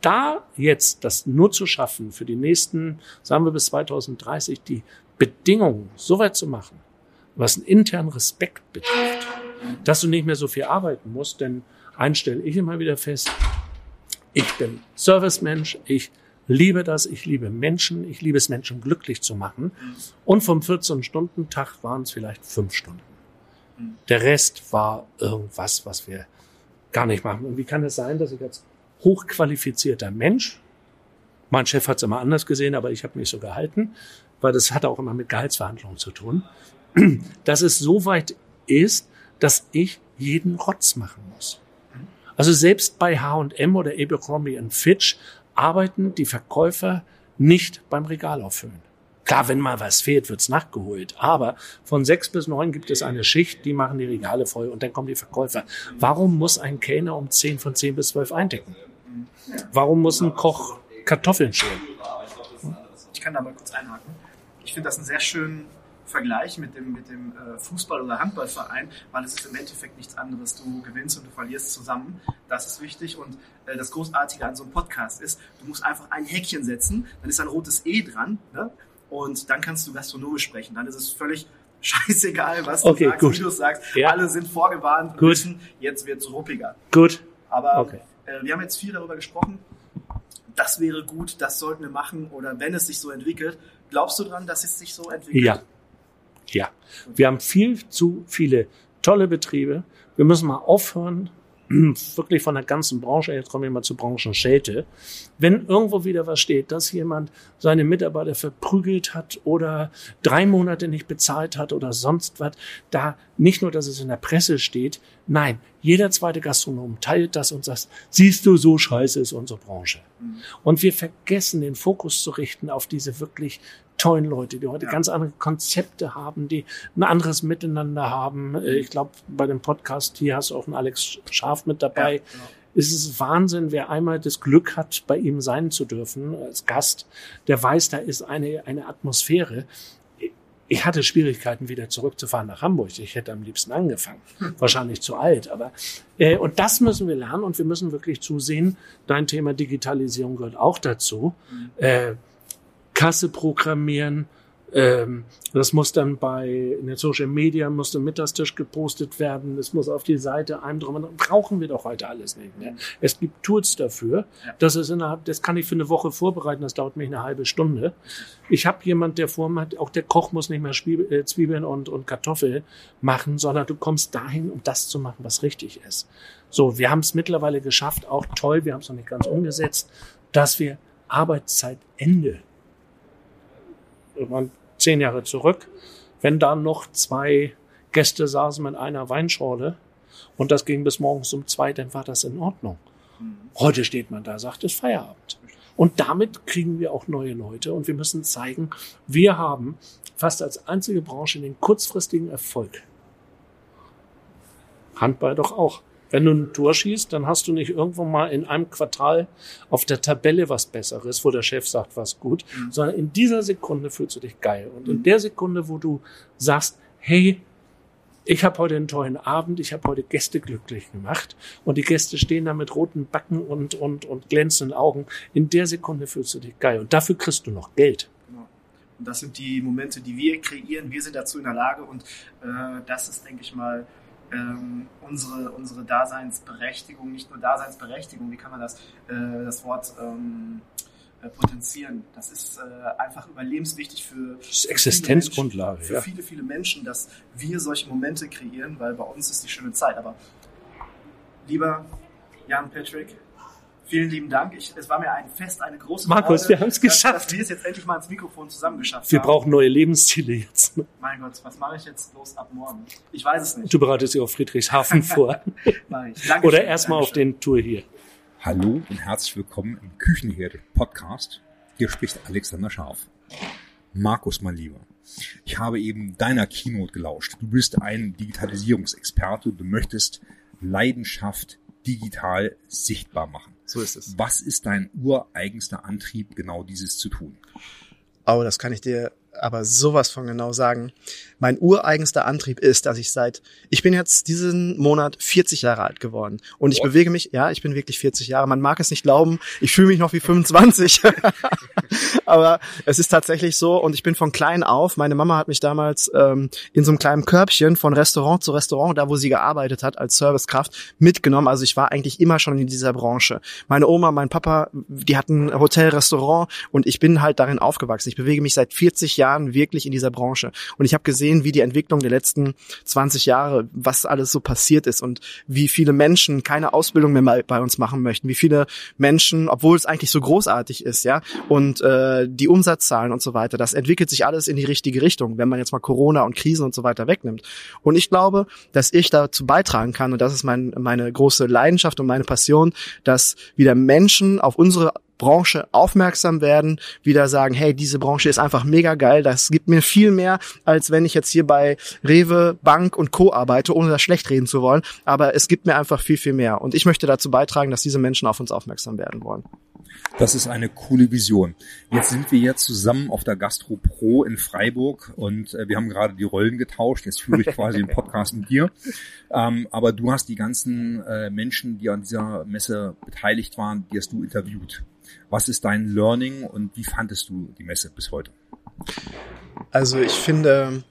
da jetzt das nur zu schaffen, für die nächsten, sagen wir bis 2030, die Bedingungen so weit zu machen, was einen internen Respekt betrifft, dass du nicht mehr so viel arbeiten musst, denn eins stelle ich immer wieder fest, ich bin Servicemensch, ich liebe das, ich liebe Menschen, ich liebe es, Menschen glücklich zu machen. Und vom 14-Stunden-Tag waren es vielleicht fünf Stunden. Der Rest war irgendwas, was wir gar nicht machen. Und wie kann es sein, dass ich als hochqualifizierter Mensch, mein Chef hat es immer anders gesehen, aber ich habe mich so gehalten, weil das hat auch immer mit Gehaltsverhandlungen zu tun, dass es so weit ist, dass ich jeden Rotz machen muss. Also selbst bei H&M oder Abercrombie Fitch arbeiten die Verkäufer nicht beim Regal auffüllen. Klar, wenn mal was fehlt, wird's nachgeholt. Aber von sechs bis neun gibt es eine Schicht, die machen die Regale voll und dann kommen die Verkäufer. Warum muss ein Kellner um zehn von zehn bis zwölf eindecken? Warum muss ein Koch Kartoffeln schälen? Ich kann da mal kurz einhaken. Ich finde das einen sehr schönen Vergleich mit dem, mit dem äh, Fußball- oder Handballverein, weil es ist im Endeffekt nichts anderes. Du gewinnst und du verlierst zusammen. Das ist wichtig. Und äh, das Großartige an so einem Podcast ist, du musst einfach ein Häkchen setzen, dann ist ein rotes E dran, ne? und dann kannst du gastronomisch sprechen. Dann ist es völlig scheißegal, was du Okay, sagst, gut. wie du es sagst. Ja. Alle sind vorgewarnt und Gut. wissen, jetzt wird es ruppiger. Gut. Aber Okay. äh, wir haben jetzt viel darüber gesprochen. Das wäre gut, das sollten wir machen oder wenn es sich so entwickelt. Glaubst du dran, dass es sich so entwickelt? Ja. Ja. Wir haben viel zu viele tolle Betriebe. Wir müssen mal aufhören, wirklich von der ganzen Branche, jetzt kommen wir mal zur Branchenschelte. Wenn irgendwo wieder was steht, dass jemand seine Mitarbeiter verprügelt hat oder drei Monate nicht bezahlt hat oder sonst was, da nicht nur, dass es in der Presse steht, nein, jeder zweite Gastronom teilt das und sagt, siehst du, so scheiße ist unsere Branche. Und wir vergessen, den Fokus zu richten auf diese wirklich tollen Leute, die heute ja. ganz andere Konzepte haben, die ein anderes Miteinander haben. Äh, ich glaube, bei dem Podcast hier hast du auch einen Alex Scharf mit dabei. Ja, genau. Es ist Wahnsinn, wer einmal das Glück hat, bei ihm sein zu dürfen als Gast, der weiß, da ist eine, eine Atmosphäre. Ich hatte Schwierigkeiten, wieder zurückzufahren nach Hamburg. Ich hätte am liebsten angefangen. Hm. Wahrscheinlich zu alt, aber äh, und das müssen wir lernen und wir müssen wirklich zusehen. Dein Thema Digitalisierung gehört auch dazu. Mhm. Äh, Kasse programmieren, ähm, das muss dann bei in den Social Media muss der Mittagstisch gepostet werden. Es muss auf die Seite einem drum. Brauchen wir doch heute alles nicht mehr. Es gibt Tools dafür. Ja. Das ist innerhalb, das kann ich für eine Woche vorbereiten. Das dauert mich eine halbe Stunde. Ich habe jemand, der vor mir hat, auch der Koch muss nicht mehr äh, Zwiebeln und, und Kartoffel machen, sondern du kommst dahin, um das zu machen, was richtig ist. So, wir haben es mittlerweile geschafft, auch toll, wir haben es noch nicht ganz umgesetzt, dass wir Arbeitszeitende zehn Jahre zurück, wenn da noch zwei Gäste saßen mit einer Weinschorle und das ging bis morgens um zwei, dann war das in Ordnung. Heute steht man da, sagt es Feierabend. Und damit kriegen wir auch neue Leute und wir müssen zeigen, wir haben fast als einzige Branche den kurzfristigen Erfolg. Handball doch auch. Wenn du ein Tor schießt, dann hast du nicht irgendwo mal in einem Quartal auf der Tabelle was Besseres, wo der Chef sagt, was gut, mhm. sondern in dieser Sekunde fühlst du dich geil. Und in mhm. der Sekunde, wo du sagst, hey, ich habe heute einen tollen Abend, ich habe heute Gäste glücklich gemacht und die Gäste stehen da mit roten Backen und, und, und glänzenden Augen. In der Sekunde fühlst du dich geil und dafür kriegst du noch Geld. Genau. Und das sind die Momente, die wir kreieren. Wir sind dazu in der Lage und äh, das ist, denke ich mal, ähm, unsere, unsere Daseinsberechtigung, nicht nur Daseinsberechtigung, wie kann man das, äh, das Wort ähm, äh, potenzieren. Das ist äh, einfach überlebenswichtig für, ist Existenzgrundlage. Für, viele, viele Menschen, dass wir solche Momente kreieren, weil bei uns ist die schöne Zeit. Aber lieber Jan Patrick, Vielen lieben Dank. Ich, es war mir ein Fest, eine große Markus, Freude, wir haben es geschafft. Dass, dass wir es jetzt endlich mal ins Mikrofon zusammengeschafft wir haben. Wir brauchen neue Lebensziele jetzt. Mein Gott, was mache ich jetzt bloß ab morgen? Ich weiß es nicht. Du bereitest dich auf Friedrichshafen vor. Oder erstmal auf den Tour hier. Hallo und herzlich willkommen im Küchenherde Podcast. Hier spricht Alexander Scharf. Markus, mein Lieber. Ich habe eben deiner Keynote gelauscht. Du bist ein Digitalisierungsexperte. Du möchtest Leidenschaft digital sichtbar machen. So ist es. Was ist dein ureigenster Antrieb, genau dieses zu tun? Oh, das kann ich dir aber sowas von genau sagen. Mein ureigenster Antrieb ist, dass ich seit, ich bin jetzt diesen Monat 40 Jahre alt geworden und ich What? bewege mich, ja, ich bin wirklich 40 Jahre. Man mag es nicht glauben, ich fühle mich noch wie 25. aber es ist tatsächlich so und ich bin von klein auf, meine Mama hat mich damals ähm, in so einem kleinen Körbchen von Restaurant zu Restaurant, da wo sie gearbeitet hat als Servicekraft, mitgenommen. Also ich war eigentlich immer schon in dieser Branche. Meine Oma, mein Papa, die hatten Hotel, Restaurant und ich bin halt darin aufgewachsen. Ich bewege mich seit 40 Jahren wirklich in dieser Branche. Und ich habe gesehen, wie die Entwicklung der letzten 20 Jahre, was alles so passiert ist und wie viele Menschen keine Ausbildung mehr bei uns machen möchten, wie viele Menschen, obwohl es eigentlich so großartig ist, ja, und äh, die Umsatzzahlen und so weiter, das entwickelt sich alles in die richtige Richtung, wenn man jetzt mal Corona und Krisen und so weiter wegnimmt. Und ich glaube, dass ich dazu beitragen kann, und das ist mein, meine große Leidenschaft und meine Passion, dass wieder Menschen auf unsere Branche aufmerksam werden, wieder sagen, hey, diese Branche ist einfach mega geil, das gibt mir viel mehr, als wenn ich jetzt hier bei Rewe, Bank und Co. arbeite, ohne das schlecht reden zu wollen, aber es gibt mir einfach viel, viel mehr und ich möchte dazu beitragen, dass diese Menschen auf uns aufmerksam werden wollen. Das ist eine coole Vision. Jetzt sind wir jetzt zusammen auf der Gastro Pro in Freiburg und äh, wir haben gerade die Rollen getauscht. Jetzt führe ich quasi den Podcast mit dir. Ähm, aber du hast die ganzen äh, Menschen, die an dieser Messe beteiligt waren, die hast du interviewt. Was ist dein Learning und wie fandest du die Messe bis heute? Also ich finde,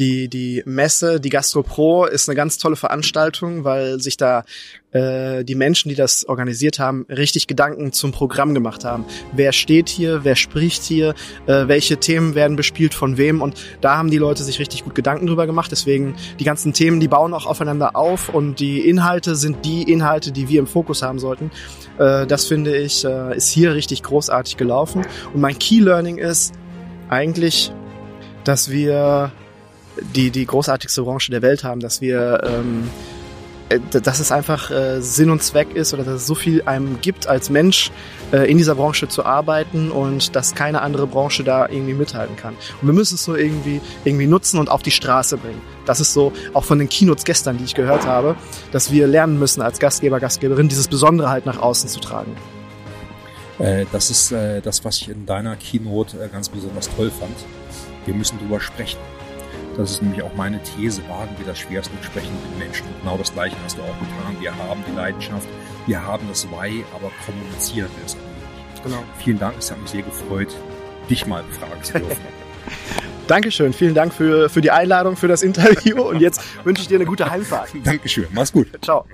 die, die Messe, die Gastro Pro ist eine ganz tolle Veranstaltung, weil sich da äh, die Menschen, die das organisiert haben, richtig Gedanken zum Programm gemacht haben. Wer steht hier, wer spricht hier, äh, welche Themen werden bespielt von wem und da haben die Leute sich richtig gut Gedanken drüber gemacht. Deswegen die ganzen Themen, die bauen auch aufeinander auf und die Inhalte sind die Inhalte, die wir im Fokus haben sollten. Äh, das finde ich, äh, ist hier richtig großartig gelaufen. Und mein Key Learning ist eigentlich, dass wir die, die großartigste Branche der Welt haben, dass wir ähm, äh, dass es einfach äh, Sinn und Zweck ist oder dass es so viel einem gibt als Mensch äh, in dieser Branche zu arbeiten und dass keine andere Branche da irgendwie mithalten kann. Und wir müssen es so irgendwie irgendwie nutzen und auf die Straße bringen. Das ist so auch von den Keynotes gestern, die ich gehört habe, dass wir lernen müssen als Gastgeber, Gastgeberin dieses Besondere halt nach außen zu tragen. Äh, das ist äh, das, was ich in deiner Keynote ganz besonders toll fand. Wir müssen drüber sprechen. Das ist nämlich auch meine These, wagen wir das schwerste und sprechen mit den Menschen. Und genau das Gleiche hast du auch getan. Wir haben die Leidenschaft, wir haben das Why, aber kommunizieren wir es nicht. Genau. Vielen Dank, es hat mich sehr gefreut, dich mal befragen zu dürfen. Dankeschön, vielen Dank für, für die Einladung, für das Interview und jetzt wünsche ich dir eine gute Heimfahrt. Dankeschön, mach's gut. Ciao.